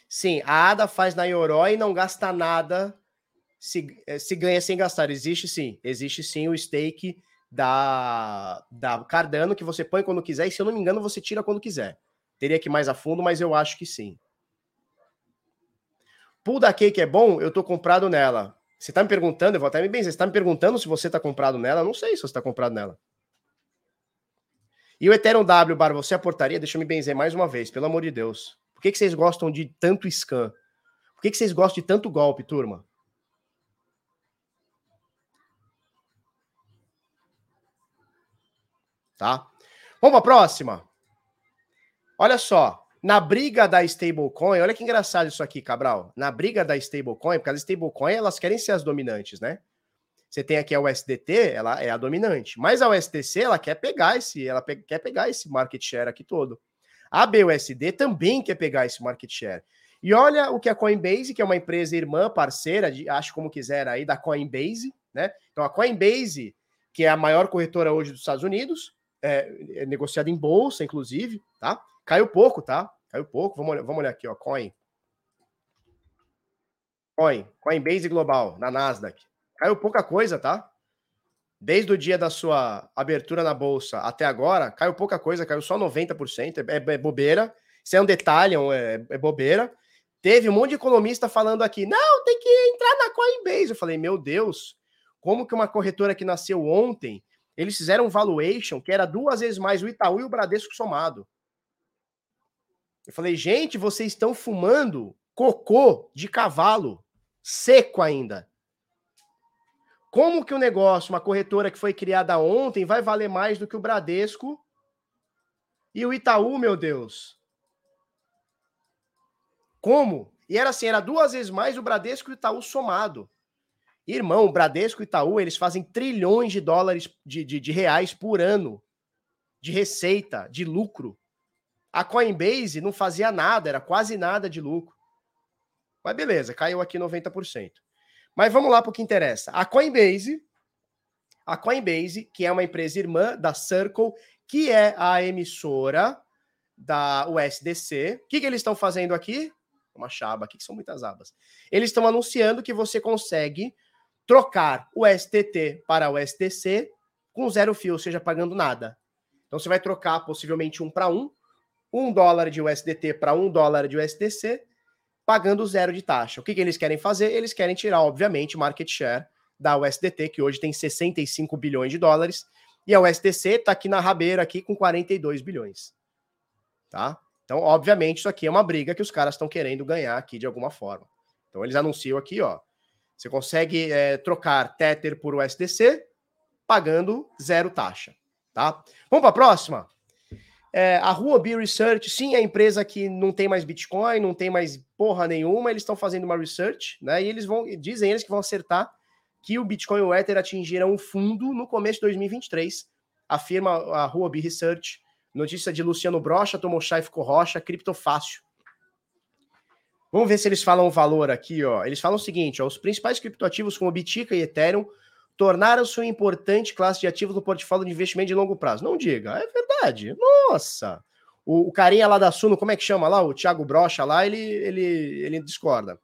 Sim, a ADA faz na Yoroi e não gasta nada se, eh, se ganha sem gastar. Existe sim, existe sim o stake da, da Cardano que você põe quando quiser e se eu não me engano você tira quando quiser. Teria que ir mais a fundo, mas eu acho que sim. Pool da Cake é bom? Eu tô comprado nela. Você tá me perguntando, eu vou até me benzer, você tá me perguntando se você tá comprado nela? Eu não sei se você tá comprado nela. E o Ethereum W, Bar, você aportaria? Deixa eu me benzer mais uma vez, pelo amor de Deus. Por que, que vocês gostam de tanto scan? Por que, que vocês gostam de tanto golpe, turma? Tá? Vamos para a próxima. Olha só, na briga da stablecoin, olha que engraçado isso aqui, Cabral. Na briga da stablecoin, porque as stablecoin elas querem ser as dominantes, né? Você tem aqui a USDT, ela é a dominante, mas a USDC ela quer pegar esse, ela pe quer pegar esse market share aqui todo. A BUSD também quer pegar esse market share. E olha o que a Coinbase, que é uma empresa irmã, parceira, de, acho como quiser aí, da Coinbase, né? Então a Coinbase, que é a maior corretora hoje dos Estados Unidos, é, é negociada em bolsa, inclusive, tá? Caiu pouco, tá? Caiu pouco. Vamos olhar, vamos olhar aqui, ó. Coin. Coin. Coinbase Global, na Nasdaq. Caiu pouca coisa, tá? Desde o dia da sua abertura na bolsa até agora, caiu pouca coisa, caiu só 90%, é, é, é bobeira. Isso é um detalhe, é, é bobeira. Teve um monte de economista falando aqui, não, tem que entrar na Coinbase. Eu falei, meu Deus, como que uma corretora que nasceu ontem, eles fizeram um valuation que era duas vezes mais o Itaú e o Bradesco somado. Eu falei, gente, vocês estão fumando cocô de cavalo, seco ainda. Como que o negócio, uma corretora que foi criada ontem, vai valer mais do que o Bradesco e o Itaú, meu Deus? Como? E era assim, era duas vezes mais o Bradesco e o Itaú somado. Irmão, o Bradesco e Itaú, eles fazem trilhões de dólares, de, de, de reais por ano de receita, de lucro. A Coinbase não fazia nada, era quase nada de lucro. Mas beleza, caiu aqui 90%. Mas vamos lá para o que interessa. A Coinbase, a Coinbase, que é uma empresa irmã da Circle, que é a emissora da USDC. O que, que eles estão fazendo aqui? Uma chaba aqui, que são muitas abas. Eles estão anunciando que você consegue trocar o STT para o STC com zero fio, ou seja, pagando nada. Então você vai trocar possivelmente um para um, um dólar de USDT para um dólar de USDC, pagando zero de taxa. O que, que eles querem fazer? Eles querem tirar, obviamente, market share da USDT, que hoje tem 65 bilhões de dólares, e a USDC está aqui na rabeira aqui com 42 bilhões. Tá? Então, obviamente, isso aqui é uma briga que os caras estão querendo ganhar aqui de alguma forma. Então, eles anunciam aqui, ó. Você consegue é, trocar Tether por USDC pagando zero taxa, tá? Vamos para a próxima? É, a Huobi Research, sim, é a empresa que não tem mais Bitcoin, não tem mais porra nenhuma, eles estão fazendo uma research, né? E eles vão, dizem eles que vão acertar que o Bitcoin e o Ether atingirão um fundo no começo de 2023. Afirma a Huobi Research. Notícia de Luciano Brocha, Tomoshai ficou rocha, criptofácil. Vamos ver se eles falam o valor aqui, ó. Eles falam o seguinte, ó, os principais criptoativos como Bitica e Ethereum tornaram-se uma importante classe de ativos no portfólio de investimento de longo prazo. Não diga, é verdade. Nossa! O, o carinha lá da Suno, como é que chama lá? O Thiago Brocha lá, ele, ele, ele discorda.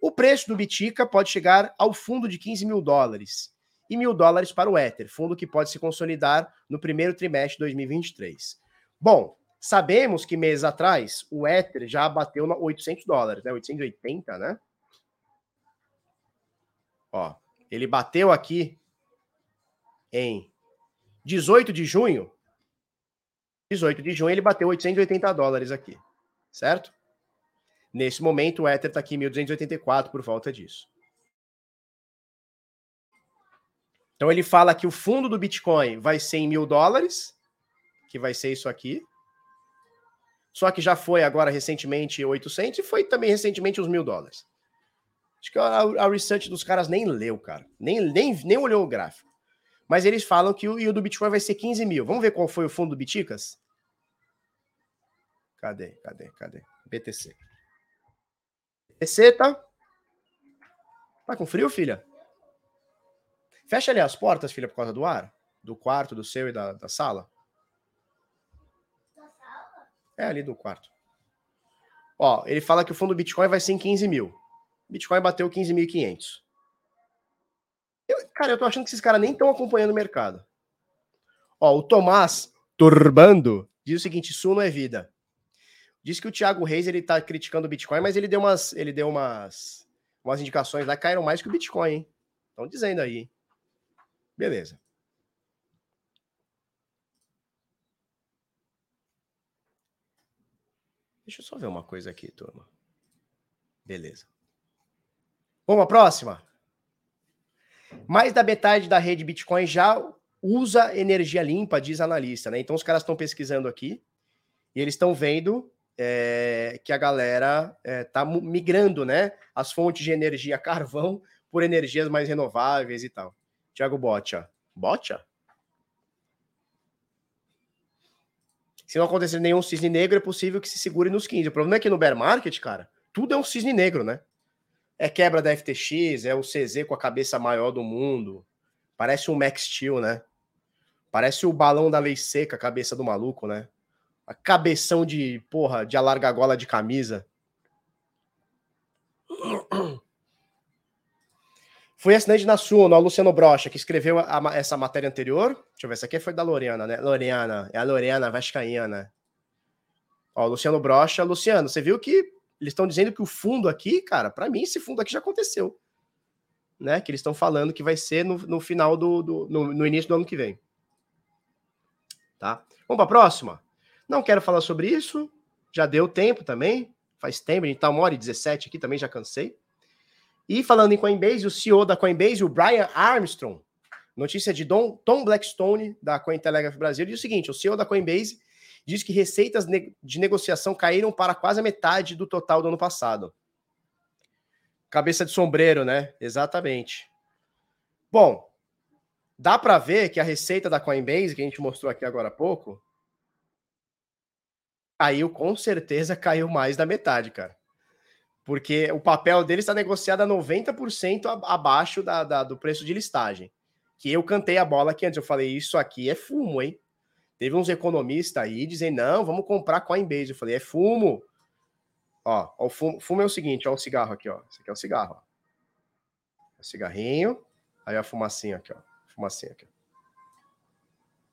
O preço do Bitica pode chegar ao fundo de 15 mil dólares e mil dólares para o Ether, fundo que pode se consolidar no primeiro trimestre de 2023. Bom, sabemos que meses atrás o Ether já bateu na 800 dólares, né? 880, né? Ó, ele bateu aqui em 18 de junho. 18 de junho ele bateu 880 dólares aqui, certo? Nesse momento o Ether está aqui em 1284 por volta disso. Então ele fala que o fundo do Bitcoin vai ser em mil dólares, que vai ser isso aqui. Só que já foi agora recentemente 800 e foi também recentemente os mil dólares. Acho que a, a research dos caras nem leu, cara. Nem, nem, nem olhou o gráfico. Mas eles falam que o, o do Bitcoin vai ser 15 mil. Vamos ver qual foi o fundo do Biticas? Cadê? Cadê? Cadê? BTC. Receta. Tá com frio, filha? Fecha ali as portas, filha, por causa do ar. Do quarto, do seu e da, da sala. É ali do quarto. Ó, ele fala que o fundo do Bitcoin vai ser em 15 mil. Bitcoin bateu 15.500. Cara, eu tô achando que esses caras nem estão acompanhando o mercado. Ó, o Tomás Turbando diz o seguinte: não é vida. Diz que o Thiago Reis ele tá criticando o Bitcoin, mas ele deu umas, ele deu umas, umas indicações lá que caíram mais que o Bitcoin, hein? Estão dizendo aí. Beleza. Deixa eu só ver uma coisa aqui, turma. Beleza. Vamos à próxima? Mais da metade da rede Bitcoin já usa energia limpa, diz analista, né? Então os caras estão pesquisando aqui e eles estão vendo é, que a galera está é, migrando, né? As fontes de energia carvão por energias mais renováveis e tal. Tiago Botia. Botia? Se não acontecer nenhum cisne negro, é possível que se segure nos 15. O problema é que no bear market, cara, tudo é um cisne negro, né? É quebra da FTX, é o CZ com a cabeça maior do mundo. Parece um Max Steel, né? Parece o balão da lei seca, a cabeça do maluco, né? A cabeção de, porra, de alarga gola de camisa. Fui assinante na Suno, o Luciano Brocha, que escreveu a, essa matéria anterior. Deixa eu ver, essa aqui foi da Loriana, né? Loriana, é a Loriana Vascaína. Ó, Luciano Brocha. Luciano, você viu que eles estão dizendo que o fundo aqui, cara, para mim esse fundo aqui já aconteceu. Né? Que eles estão falando que vai ser no, no final do, do no, no, início do ano que vem. Tá? Vamos para a próxima? Não quero falar sobre isso. Já deu tempo também. Faz tempo, a gente tá uma hora e 17 aqui também, já cansei. E falando em Coinbase, o CEO da Coinbase, o Brian Armstrong, notícia de Don, Tom Blackstone, da Cointelegraph Brasil, diz o seguinte: o CEO da Coinbase diz que receitas de negociação caíram para quase a metade do total do ano passado. Cabeça de sombreiro, né? Exatamente. Bom, dá para ver que a receita da Coinbase, que a gente mostrou aqui agora há pouco, caiu, com certeza caiu mais da metade, cara. Porque o papel dele está negociado a 90% abaixo da, da, do preço de listagem. Que eu cantei a bola aqui antes, eu falei, isso aqui é fumo, hein? Teve uns economistas aí dizendo, não, vamos comprar Coinbase. Eu falei, é fumo. Ó, ó o fumo, fumo, é o seguinte, ó, o cigarro aqui, ó. Esse aqui é o cigarro, ó. É o cigarrinho, aí a fumacinha aqui, ó. Fumacinha aqui.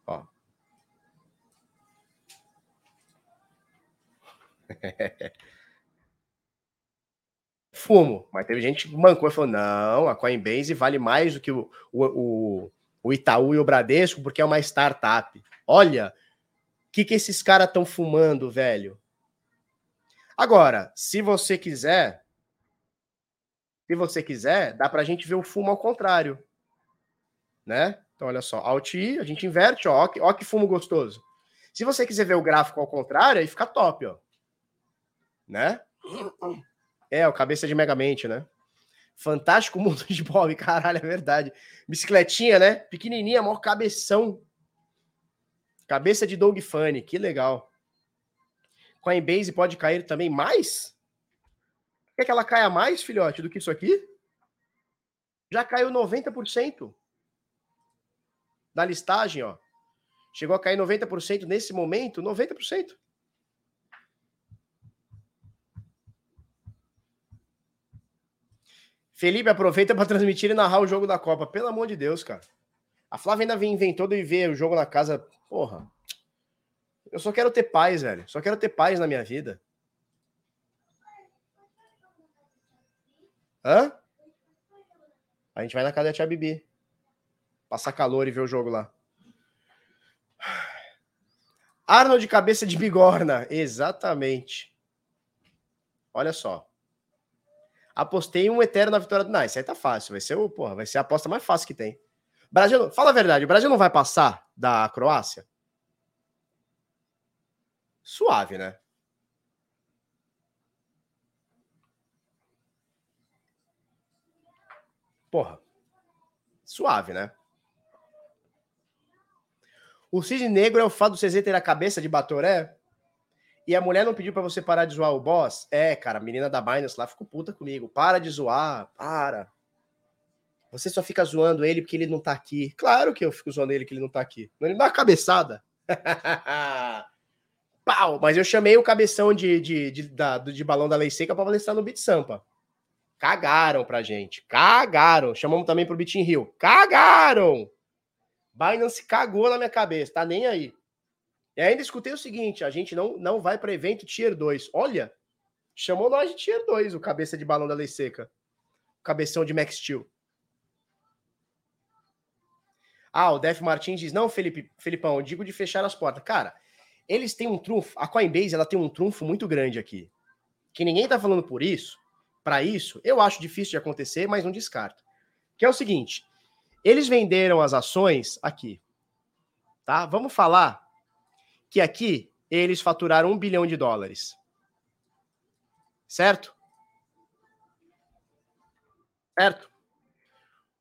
Ó. Fumo. Mas teve gente que mancou e falou: não, a Coinbase vale mais do que o, o, o Itaú e o Bradesco, porque é uma startup. Olha, o que, que esses caras estão fumando, velho? Agora, se você quiser, se você quiser, dá para a gente ver o fumo ao contrário, né? Então, olha só, Alt I, a gente inverte, ó, ó, ó que fumo gostoso. Se você quiser ver o gráfico ao contrário, aí fica top, ó. Né? É, o cabeça de Megamente, né? Fantástico mundo de Bob, caralho, é verdade. Bicicletinha, né? Pequenininha, maior cabeção. Cabeça de Doug Funny, que legal. Coinbase pode cair também mais? Quer que ela caia mais, filhote, do que isso aqui? Já caiu 90% da listagem, ó. Chegou a cair 90% nesse momento, 90%. Felipe, aproveita para transmitir e narrar o jogo da Copa. Pelo amor de Deus, cara. A Flávia ainda inventou de ver o jogo na casa. Porra. Eu só quero ter paz, velho. Só quero ter paz na minha vida. Hã? A gente vai na casa da Tia Bibi. Passar calor e ver o jogo lá. Arnold cabeça de bigorna. Exatamente. Olha só. Apostei um eterno na vitória do Nice. Aí tá fácil. Vai ser, o, porra, vai ser a aposta mais fácil que tem. Brasil, fala a verdade, o Brasil não vai passar da Croácia? Suave, né? Porra. Suave, né? O cisne negro é o fato do CZ ter a cabeça de Batoré? E a mulher não pediu para você parar de zoar o boss? É, cara, a menina da Binance lá ficou puta comigo. Para de zoar, para. Você só fica zoando ele porque ele não tá aqui. Claro que eu fico zoando ele que ele não tá aqui. Ele dá uma cabeçada. Pau! Mas eu chamei o cabeção de, de, de, da, de balão da lei seca para palestrar no Bit Sampa. Cagaram pra gente. Cagaram. Chamamos também pro Bitin Rio. Cagaram! Binance cagou na minha cabeça. Tá nem aí. E ainda escutei o seguinte: a gente não, não vai para evento Tier 2. Olha, chamou nós de Tier 2, o cabeça de balão da lei seca. O cabeção de Max Steel. Ah, o Def Martins diz: não, Felipe, Felipão, digo de fechar as portas. Cara, eles têm um trunfo, a Coinbase ela tem um trunfo muito grande aqui. Que ninguém tá falando por isso, para isso, eu acho difícil de acontecer, mas não descarto. Que é o seguinte: eles venderam as ações aqui. Tá? Vamos falar que aqui eles faturaram um bilhão de dólares. Certo? Certo?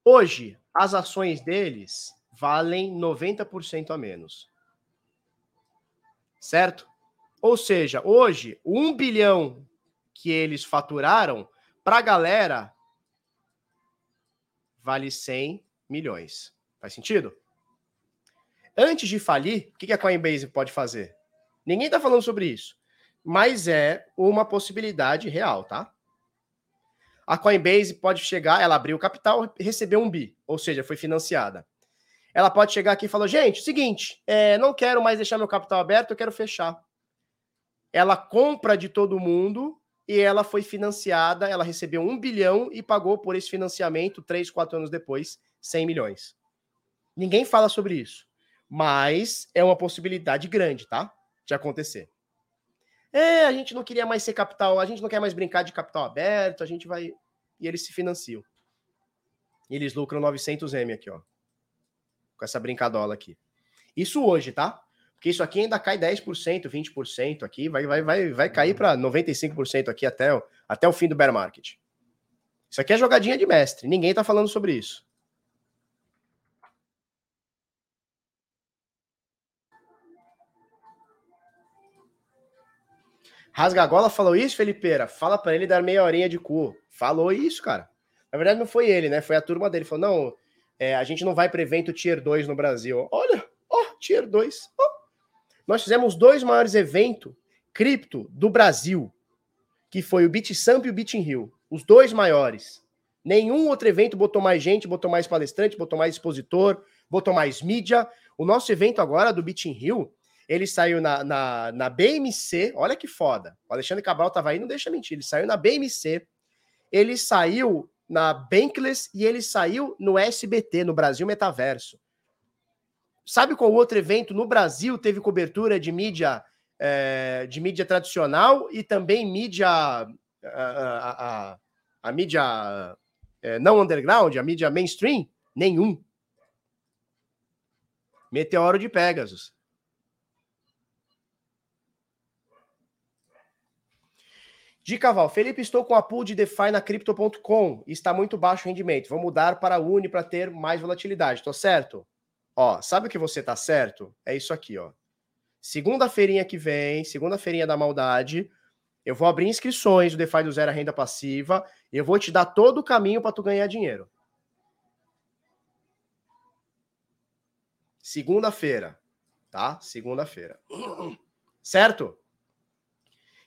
Hoje, as ações deles valem 90% a menos. Certo? Ou seja, hoje, um bilhão que eles faturaram, para a galera, vale 100 milhões. Faz sentido? Antes de falir, o que a Coinbase pode fazer? Ninguém está falando sobre isso, mas é uma possibilidade real, tá? A Coinbase pode chegar, ela abriu capital, recebeu um bi, ou seja, foi financiada. Ela pode chegar aqui e falar: gente, seguinte, é, não quero mais deixar meu capital aberto, eu quero fechar. Ela compra de todo mundo e ela foi financiada, ela recebeu um bilhão e pagou por esse financiamento, três, quatro anos depois, 100 milhões. Ninguém fala sobre isso mas é uma possibilidade grande, tá? De acontecer. É, a gente não queria mais ser capital, a gente não quer mais brincar de capital aberto, a gente vai. E eles se financiam. E eles lucram 900M aqui, ó. Com essa brincadola aqui. Isso hoje, tá? Porque isso aqui ainda cai 10%, 20% aqui, vai, vai, vai, vai cair para 95% aqui até, até o fim do bear market. Isso aqui é jogadinha de mestre, ninguém tá falando sobre isso. Rasgagola falou isso, Felipeira? Fala para ele dar meia horinha de cu. Falou isso, cara. Na verdade, não foi ele, né? Foi a turma dele. Falou: não, é, a gente não vai para evento Tier 2 no Brasil. Olha, ó, oh, Tier 2. Oh. Nós fizemos dois maiores eventos cripto do Brasil, que foi o BitSamp e o BitInRio. Os dois maiores. Nenhum outro evento botou mais gente, botou mais palestrante, botou mais expositor, botou mais mídia. O nosso evento agora do BitInRio ele saiu na, na, na BMC, olha que foda. O Alexandre Cabral tava aí, não deixa mentir. Ele saiu na BMC, ele saiu na Bankless e ele saiu no SBT, no Brasil Metaverso. Sabe qual outro evento no Brasil teve cobertura de mídia é, de mídia tradicional e também mídia a, a, a, a mídia é, não underground, a mídia mainstream? Nenhum. Meteoro de Pegasus. De Caval, Felipe, estou com a pool de DeFi na Crypto.com. Está muito baixo o rendimento. Vou mudar para a Uni para ter mais volatilidade. Estou certo? Ó, sabe o que você tá certo? É isso aqui, ó. Segunda-feirinha que vem, segunda-feirinha da maldade, eu vou abrir inscrições do DeFi do Zero Renda Passiva e eu vou te dar todo o caminho para tu ganhar dinheiro. Segunda-feira, tá? Segunda-feira. Certo? O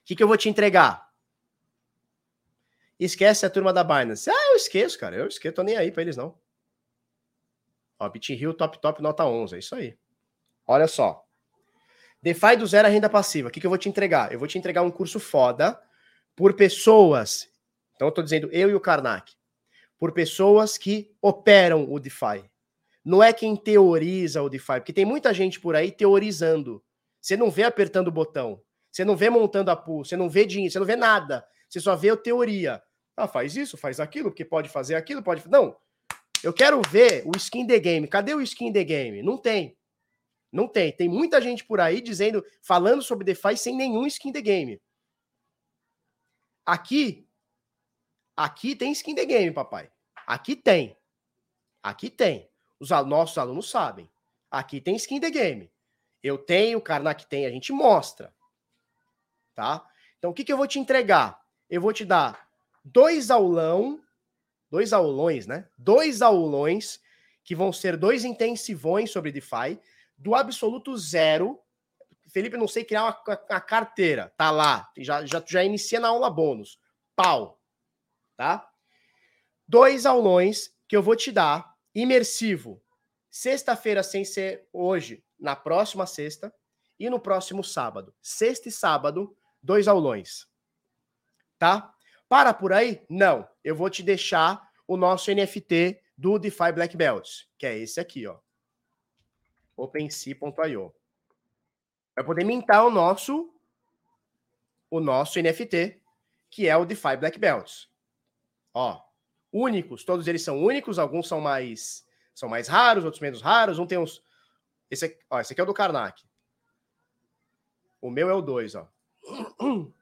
que, que eu vou te entregar? Esquece a turma da Binance. Ah, eu esqueço, cara. Eu esqueço, tô nem aí pra eles, não. Ó, BitHill top top nota 11, é isso aí. Olha só. DeFi do zero a renda passiva. O que, que eu vou te entregar? Eu vou te entregar um curso foda por pessoas. Então eu tô dizendo eu e o Karnak. Por pessoas que operam o DeFi. Não é quem teoriza o DeFi, porque tem muita gente por aí teorizando. Você não vê apertando o botão. Você não vê montando a pool, você não vê dinheiro, você não vê nada. Você só vê a teoria. Ah, faz isso, faz aquilo, porque pode fazer aquilo, pode. Não. Eu quero ver o skin the game. Cadê o skin the game? Não tem. Não tem. Tem muita gente por aí dizendo, falando sobre DeFi sem nenhum skin the game. Aqui, aqui tem skin the game, papai. Aqui tem. Aqui tem. Os nossos alunos sabem. Aqui tem skin the game. Eu tenho, o Karnak tem, a gente mostra. tá? Então, o que, que eu vou te entregar? Eu vou te dar dois aulão, dois aulões, né? Dois aulões que vão ser dois intensivões sobre DeFi, do absoluto zero. Felipe, não sei criar uma, uma carteira, tá lá, já, já, já inicia na aula bônus. Pau, tá? Dois aulões que eu vou te dar, imersivo, sexta-feira sem ser hoje, na próxima sexta, e no próximo sábado. Sexta e sábado, dois aulões. Tá? Para por aí? Não. Eu vou te deixar o nosso NFT do DeFi Black Belts, que é esse aqui, ó. OpenSea.io. Vai poder mintar o nosso o nosso NFT, que é o DeFi Black Belts. Ó, únicos, todos eles são únicos, alguns são mais são mais raros, outros menos raros, um tem uns esse aqui, ó, esse aqui é o do Karnak. O meu é o 2, ó.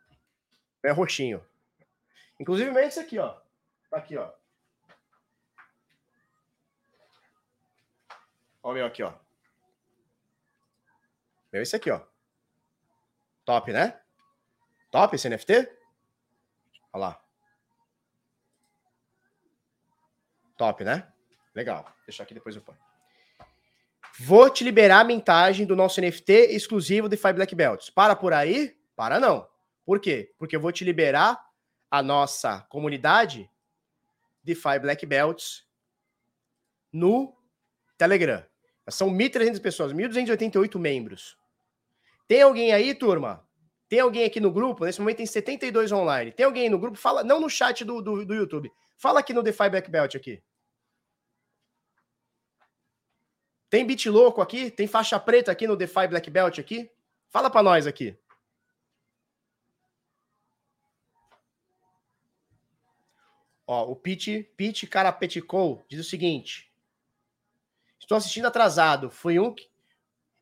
É roxinho. Inclusive, esse aqui, ó. Tá aqui, ó. Ó o meu aqui, ó. Meu esse aqui, ó. Top, né? Top esse NFT? Olha lá. Top, né? Legal. Deixar aqui depois eu ponho. Vou te liberar a mintagem do nosso NFT exclusivo de Five Black Belts. Para por aí? Para não. Por quê? Porque eu vou te liberar a nossa comunidade de Five Black Belts no Telegram. São 1.300 pessoas, 1.288 membros. Tem alguém aí, turma? Tem alguém aqui no grupo? Nesse momento tem 72 online. Tem alguém no grupo? Fala, não no chat do, do, do YouTube. Fala aqui no DeFi Black Belt aqui. Tem beat louco aqui? Tem faixa preta aqui no DeFi Black Belt aqui? Fala para nós aqui. Ó, o Pete, Pete Carapeticou diz o seguinte: Estou assistindo atrasado. Fui um que,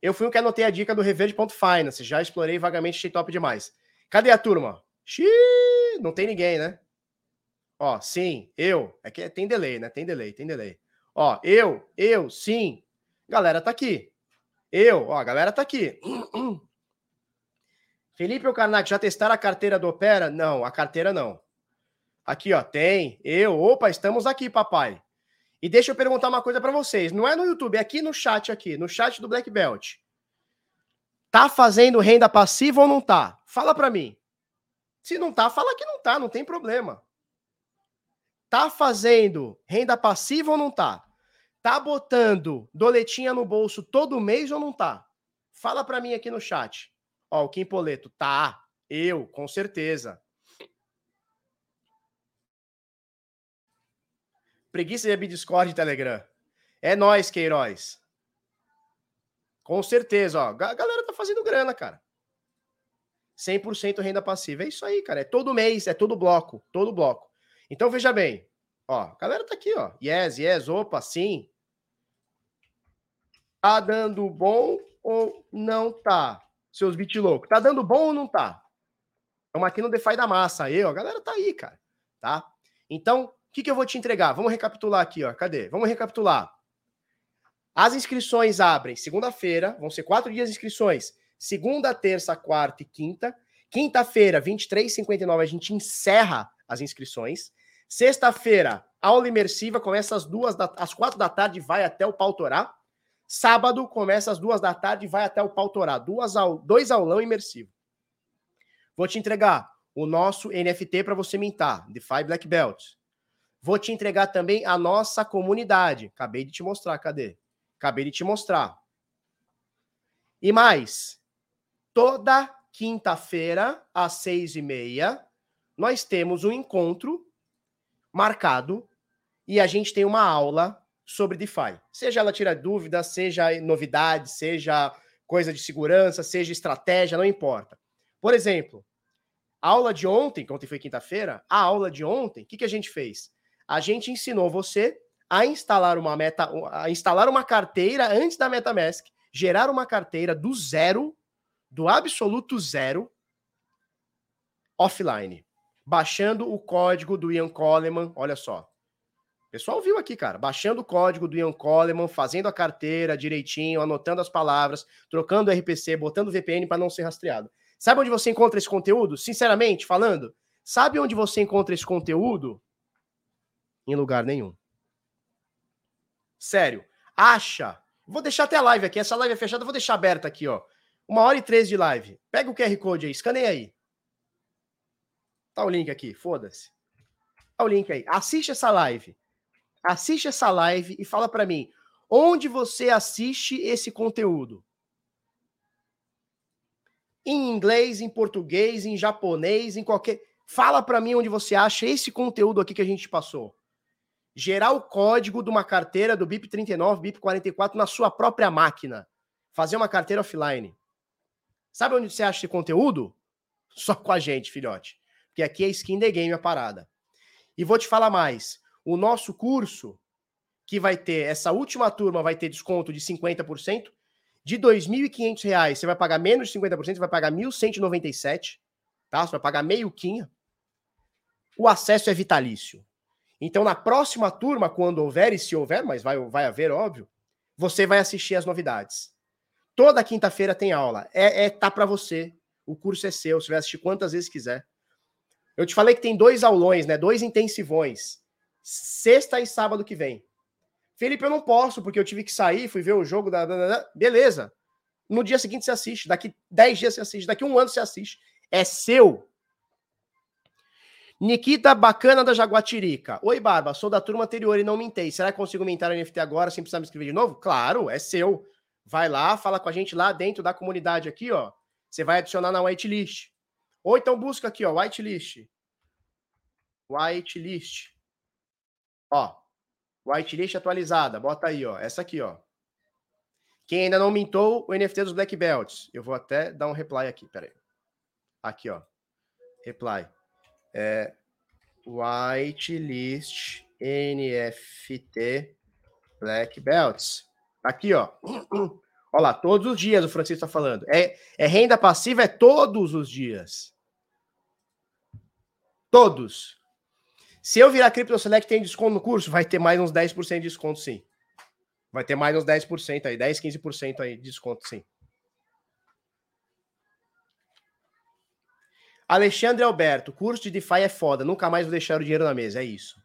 eu fui um que anotei a dica do Reverde.finance. Já explorei vagamente, achei top demais. Cadê a turma? Xiii, não tem ninguém, né? Ó, sim, eu. É que tem delay, né? Tem delay, tem delay. Ó, eu, eu, sim, Galera tá aqui. Eu, ó, galera tá aqui. Felipe ou Karnak, já testaram a carteira do Opera? Não, a carteira não. Aqui, ó, tem. Eu, opa, estamos aqui, papai. E deixa eu perguntar uma coisa para vocês. Não é no YouTube, é aqui no chat aqui, no chat do Black Belt. Tá fazendo renda passiva ou não tá? Fala para mim. Se não tá, fala que não tá, não tem problema. Tá fazendo renda passiva ou não tá? Tá botando doletinha no bolso todo mês ou não tá? Fala para mim aqui no chat. Ó, o Kim Poleto, tá. Eu, com certeza. Preguiça de abrir Discord e Telegram. É nós, Queiroz. Com certeza, ó. A galera tá fazendo grana, cara. 100% renda passiva. É isso aí, cara. É todo mês, é todo bloco, todo bloco. Então veja bem, ó, a galera tá aqui, ó. Yes, yes, opa, sim. Tá dando bom ou não tá? Seus bit loucos. Tá dando bom ou não tá? Estamos aqui no DeFi da massa. Aí, ó, a galera tá aí, cara. Tá? Então, que, que eu vou te entregar? Vamos recapitular aqui, ó. Cadê? Vamos recapitular. As inscrições abrem segunda-feira, vão ser quatro dias de inscrições. Segunda, terça, quarta e quinta. Quinta-feira, 23h59, a gente encerra as inscrições. Sexta-feira, aula imersiva, começa às duas da, às quatro da tarde, vai até o pau torar. Sábado começa às duas da tarde vai até o pau torar. Duas dois aulão imersivo. Vou te entregar o nosso NFT para você mintar, DeFi Black Belt. Vou te entregar também a nossa comunidade. Acabei de te mostrar, cadê? Acabei de te mostrar. E mais, toda quinta-feira, às seis e meia, nós temos um encontro marcado e a gente tem uma aula sobre DeFi. Seja ela tira dúvidas, seja novidade, seja coisa de segurança, seja estratégia, não importa. Por exemplo, a aula de ontem, que ontem foi quinta-feira, a aula de ontem, o que, que a gente fez? A gente ensinou você a instalar uma meta, a instalar uma carteira antes da MetaMask, gerar uma carteira do zero, do absoluto zero, offline, baixando o código do Ian Coleman, olha só pessoal viu aqui, cara, baixando o código do Ian Coleman, fazendo a carteira direitinho, anotando as palavras, trocando o RPC, botando VPN para não ser rastreado. Sabe onde você encontra esse conteúdo? Sinceramente falando, sabe onde você encontra esse conteúdo? Em lugar nenhum. Sério. Acha. Vou deixar até a live aqui. Essa live é fechada, vou deixar aberta aqui, ó. Uma hora e três de live. Pega o QR Code aí, escaneia aí. Tá o link aqui, foda-se. Tá o link aí. Assiste essa live. Assiste essa live e fala para mim onde você assiste esse conteúdo. Em inglês, em português, em japonês, em qualquer. Fala para mim onde você acha esse conteúdo aqui que a gente passou. Gerar o código de uma carteira do BIP 39, BIP 44 na sua própria máquina. Fazer uma carteira offline. Sabe onde você acha esse conteúdo? Só com a gente, filhote. Porque aqui é skin the game a parada. E vou te falar mais. O nosso curso, que vai ter, essa última turma vai ter desconto de 50%. De R$ 2.500, você vai pagar menos de 50%, você vai pagar 1.197, tá? Você vai pagar meio quinha. O acesso é vitalício. Então, na próxima turma, quando houver, e se houver, mas vai, vai haver, óbvio, você vai assistir as novidades. Toda quinta-feira tem aula. É, é tá para você. O curso é seu. Você vai assistir quantas vezes quiser. Eu te falei que tem dois aulões, né? Dois intensivões. Sexta e sábado que vem. Felipe, eu não posso, porque eu tive que sair, fui ver o jogo da. da, da. Beleza. No dia seguinte você assiste. Daqui 10 dias você assiste. Daqui um ano você assiste. É seu. Nikita Bacana da Jaguatirica. Oi, Barba, sou da turma anterior e não mintei. Será que consigo mintar a NFT agora sem precisar me inscrever de novo? Claro, é seu. Vai lá, fala com a gente lá dentro da comunidade aqui, ó. Você vai adicionar na whitelist. Ou então busca aqui, ó, whitelist. Whitelist. Ó, whitelist atualizada. Bota aí, ó. Essa aqui, ó. Quem ainda não mintou o NFT dos Black Belts. Eu vou até dar um reply aqui, peraí. Aqui, ó. Reply. É, whitelist NFT Black Belts. Aqui, ó. Olha lá, todos os dias o Francisco está falando. É, é renda passiva, é todos os dias. Todos. Se eu virar Crypto Select, tem desconto no curso? Vai ter mais uns 10% de desconto, sim. Vai ter mais uns 10% aí, 10, 15% aí de desconto, sim. Alexandre Alberto, curso de DeFi é foda, nunca mais vou deixar o dinheiro na mesa, é isso.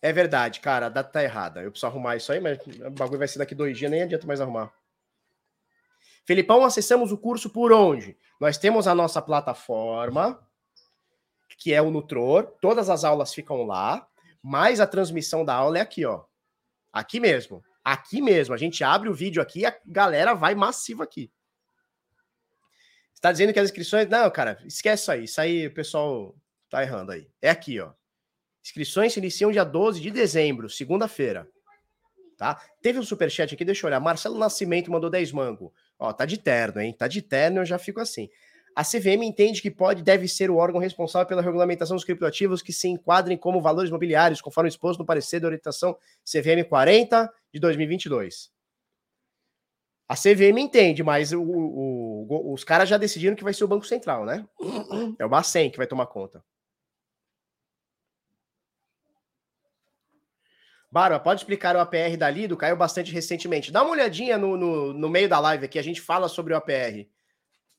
É verdade, cara, a data tá errada. Eu preciso arrumar isso aí, mas o bagulho vai ser daqui dois dias, nem adianta mais arrumar. Felipão, acessamos o curso por onde? Nós temos a nossa plataforma, que é o Nutror. Todas as aulas ficam lá, mas a transmissão da aula é aqui, ó. Aqui mesmo. Aqui mesmo. A gente abre o vídeo aqui e a galera vai massiva aqui. Está dizendo que as inscrições. Não, cara, esquece isso aí. Isso aí o pessoal tá errando aí. É aqui, ó. Inscrições se iniciam dia 12 de dezembro, segunda-feira. Tá? Teve um superchat aqui, deixa eu olhar. Marcelo Nascimento mandou 10 mango. Ó, tá de terno, hein? Tá de terno, eu já fico assim. A CVM entende que pode deve ser o órgão responsável pela regulamentação dos criptoativos que se enquadrem como valores mobiliários, conforme exposto no parecer da orientação CVM 40 de 2022. A CVM entende, mas o, o, os caras já decidiram que vai ser o Banco Central, né? É o Bacen que vai tomar conta. Barba, pode explicar o APR da Lido? Caiu bastante recentemente. Dá uma olhadinha no, no, no, meio da live aqui, a gente fala sobre o APR.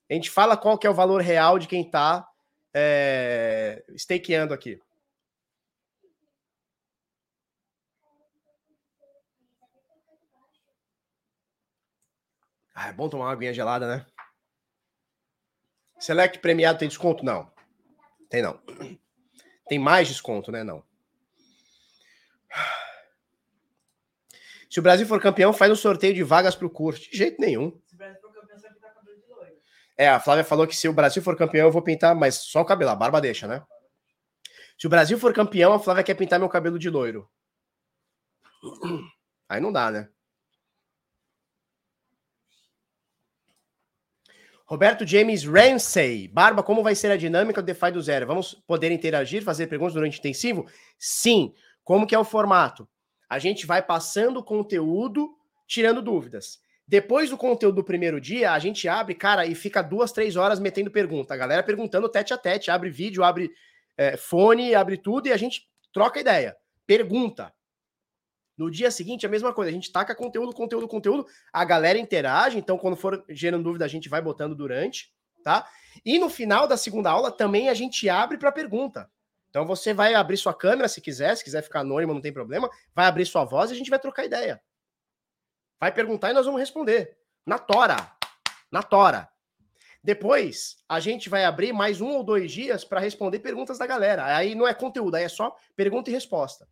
A gente fala qual que é o valor real de quem está é, stakeando aqui. Ah, é bom tomar uma aguinha gelada, né? Select premiado tem desconto? Não. Tem não. Tem mais desconto, né? Não. Se o Brasil for campeão, faz um sorteio de vagas para o curso. De jeito nenhum. Se o Brasil for campeão, você vai pintar cabelo de loiro. É, a Flávia falou que se o Brasil for campeão, eu vou pintar, mas só o cabelo, a barba deixa, né? Se o Brasil for campeão, a Flávia quer pintar meu cabelo de loiro. Aí não dá, né? Roberto James Ramsey. Barba, como vai ser a dinâmica do DeFi do zero? Vamos poder interagir, fazer perguntas durante o intensivo? Sim. Como que é o formato? A gente vai passando conteúdo, tirando dúvidas. Depois do conteúdo do primeiro dia, a gente abre, cara, e fica duas, três horas metendo pergunta. A galera perguntando tete a tete, abre vídeo, abre é, fone, abre tudo e a gente troca ideia. Pergunta. No dia seguinte, a mesma coisa. A gente taca conteúdo, conteúdo, conteúdo. A galera interage. Então, quando for gerando dúvida, a gente vai botando durante, tá? E no final da segunda aula, também a gente abre para pergunta. Então, você vai abrir sua câmera se quiser. Se quiser ficar anônimo, não tem problema. Vai abrir sua voz e a gente vai trocar ideia. Vai perguntar e nós vamos responder. Na tora. Na tora. Depois, a gente vai abrir mais um ou dois dias para responder perguntas da galera. Aí não é conteúdo, aí é só pergunta e resposta.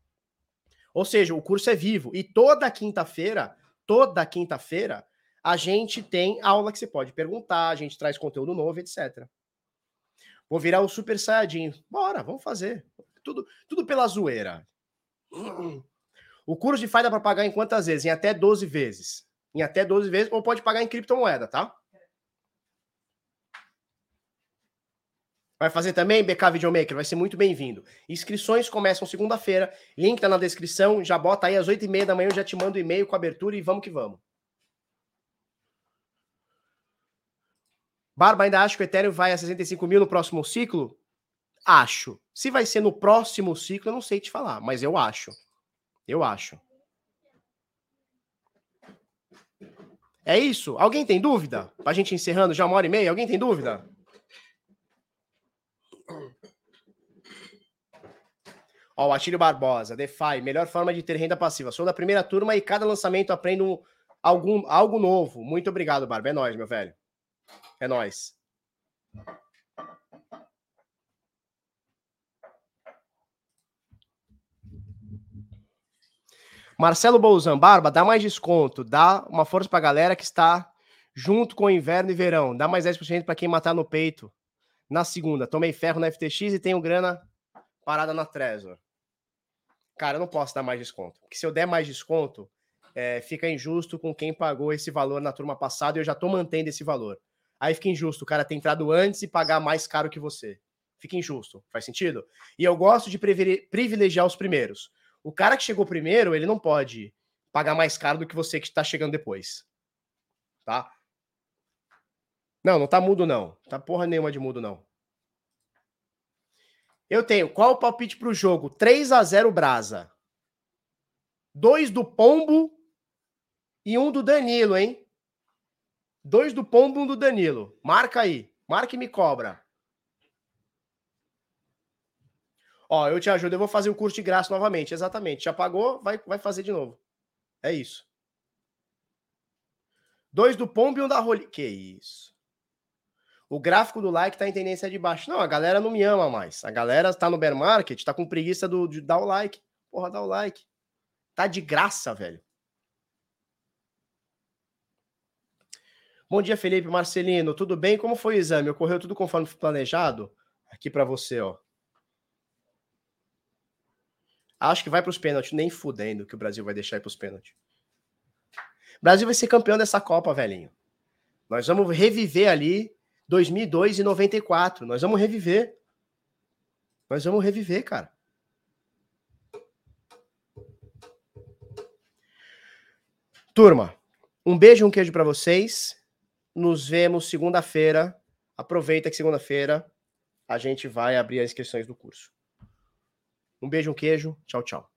Ou seja, o curso é vivo. E toda quinta-feira, toda quinta-feira, a gente tem aula que você pode perguntar, a gente traz conteúdo novo, etc. Vou virar o Super Saiyajin. Bora, vamos fazer. Tudo, tudo pela zoeira. O curso de FI dá para pagar em quantas vezes? Em até 12 vezes. Em até 12 vezes, ou pode pagar em criptomoeda, tá? Vai fazer também BK Videomaker, vai ser muito bem-vindo. Inscrições começam segunda-feira, link tá na descrição, já bota aí às 8h30 da manhã, eu já te mando e-mail com abertura e vamos que vamos. Barba, ainda acho que o Ethereum vai a 65 mil no próximo ciclo? Acho. Se vai ser no próximo ciclo, eu não sei te falar, mas eu acho. Eu acho. É isso? Alguém tem dúvida? Pra gente encerrando já uma hora e meia, alguém tem dúvida? Ó, o Atílio Barbosa, DeFi, melhor forma de ter renda passiva. Sou da primeira turma e cada lançamento aprendo algum, algo novo. Muito obrigado, Barba. É nóis, meu velho. É nóis. Marcelo Bolzan, Barba, dá mais desconto, dá uma força pra galera que está junto com o inverno e verão. Dá mais 10% para quem matar no peito. Na segunda, tomei ferro na FTX e tenho grana parada na Trezor. Cara, eu não posso dar mais desconto. Porque se eu der mais desconto, é, fica injusto com quem pagou esse valor na turma passada e eu já tô mantendo esse valor. Aí fica injusto o cara ter entrado antes e pagar mais caro que você. Fica injusto. Faz sentido? E eu gosto de privilegiar os primeiros. O cara que chegou primeiro, ele não pode pagar mais caro do que você que está chegando depois. Tá? Não, não tá mudo, não. Tá porra nenhuma de mudo, não. Eu tenho. Qual o palpite para o jogo? 3 a 0 Brasa. Dois do Pombo e um do Danilo, hein? Dois do Pombo e um do Danilo. Marca aí. Marca e me cobra. Ó, eu te ajudo. Eu vou fazer o curso de graça novamente. Exatamente. Já pagou, vai, vai fazer de novo. É isso. Dois do Pombo e um da Roli. Que isso o gráfico do like tá em tendência de baixo. Não, a galera não me ama mais. A galera tá no bear market, tá com preguiça do, de dar o like. Porra, dá o like. Tá de graça, velho. Bom dia, Felipe Marcelino. Tudo bem? Como foi o exame? Ocorreu tudo conforme planejado? Aqui para você, ó. Acho que vai para os pênaltis, nem fudendo que o Brasil vai deixar ir para os pênaltis. O Brasil vai ser campeão dessa Copa, velhinho. Nós vamos reviver ali 2002 e 94. Nós vamos reviver. Nós vamos reviver, cara. Turma, um beijo e um queijo para vocês. Nos vemos segunda-feira. Aproveita que segunda-feira a gente vai abrir as inscrições do curso. Um beijo, um queijo. Tchau, tchau.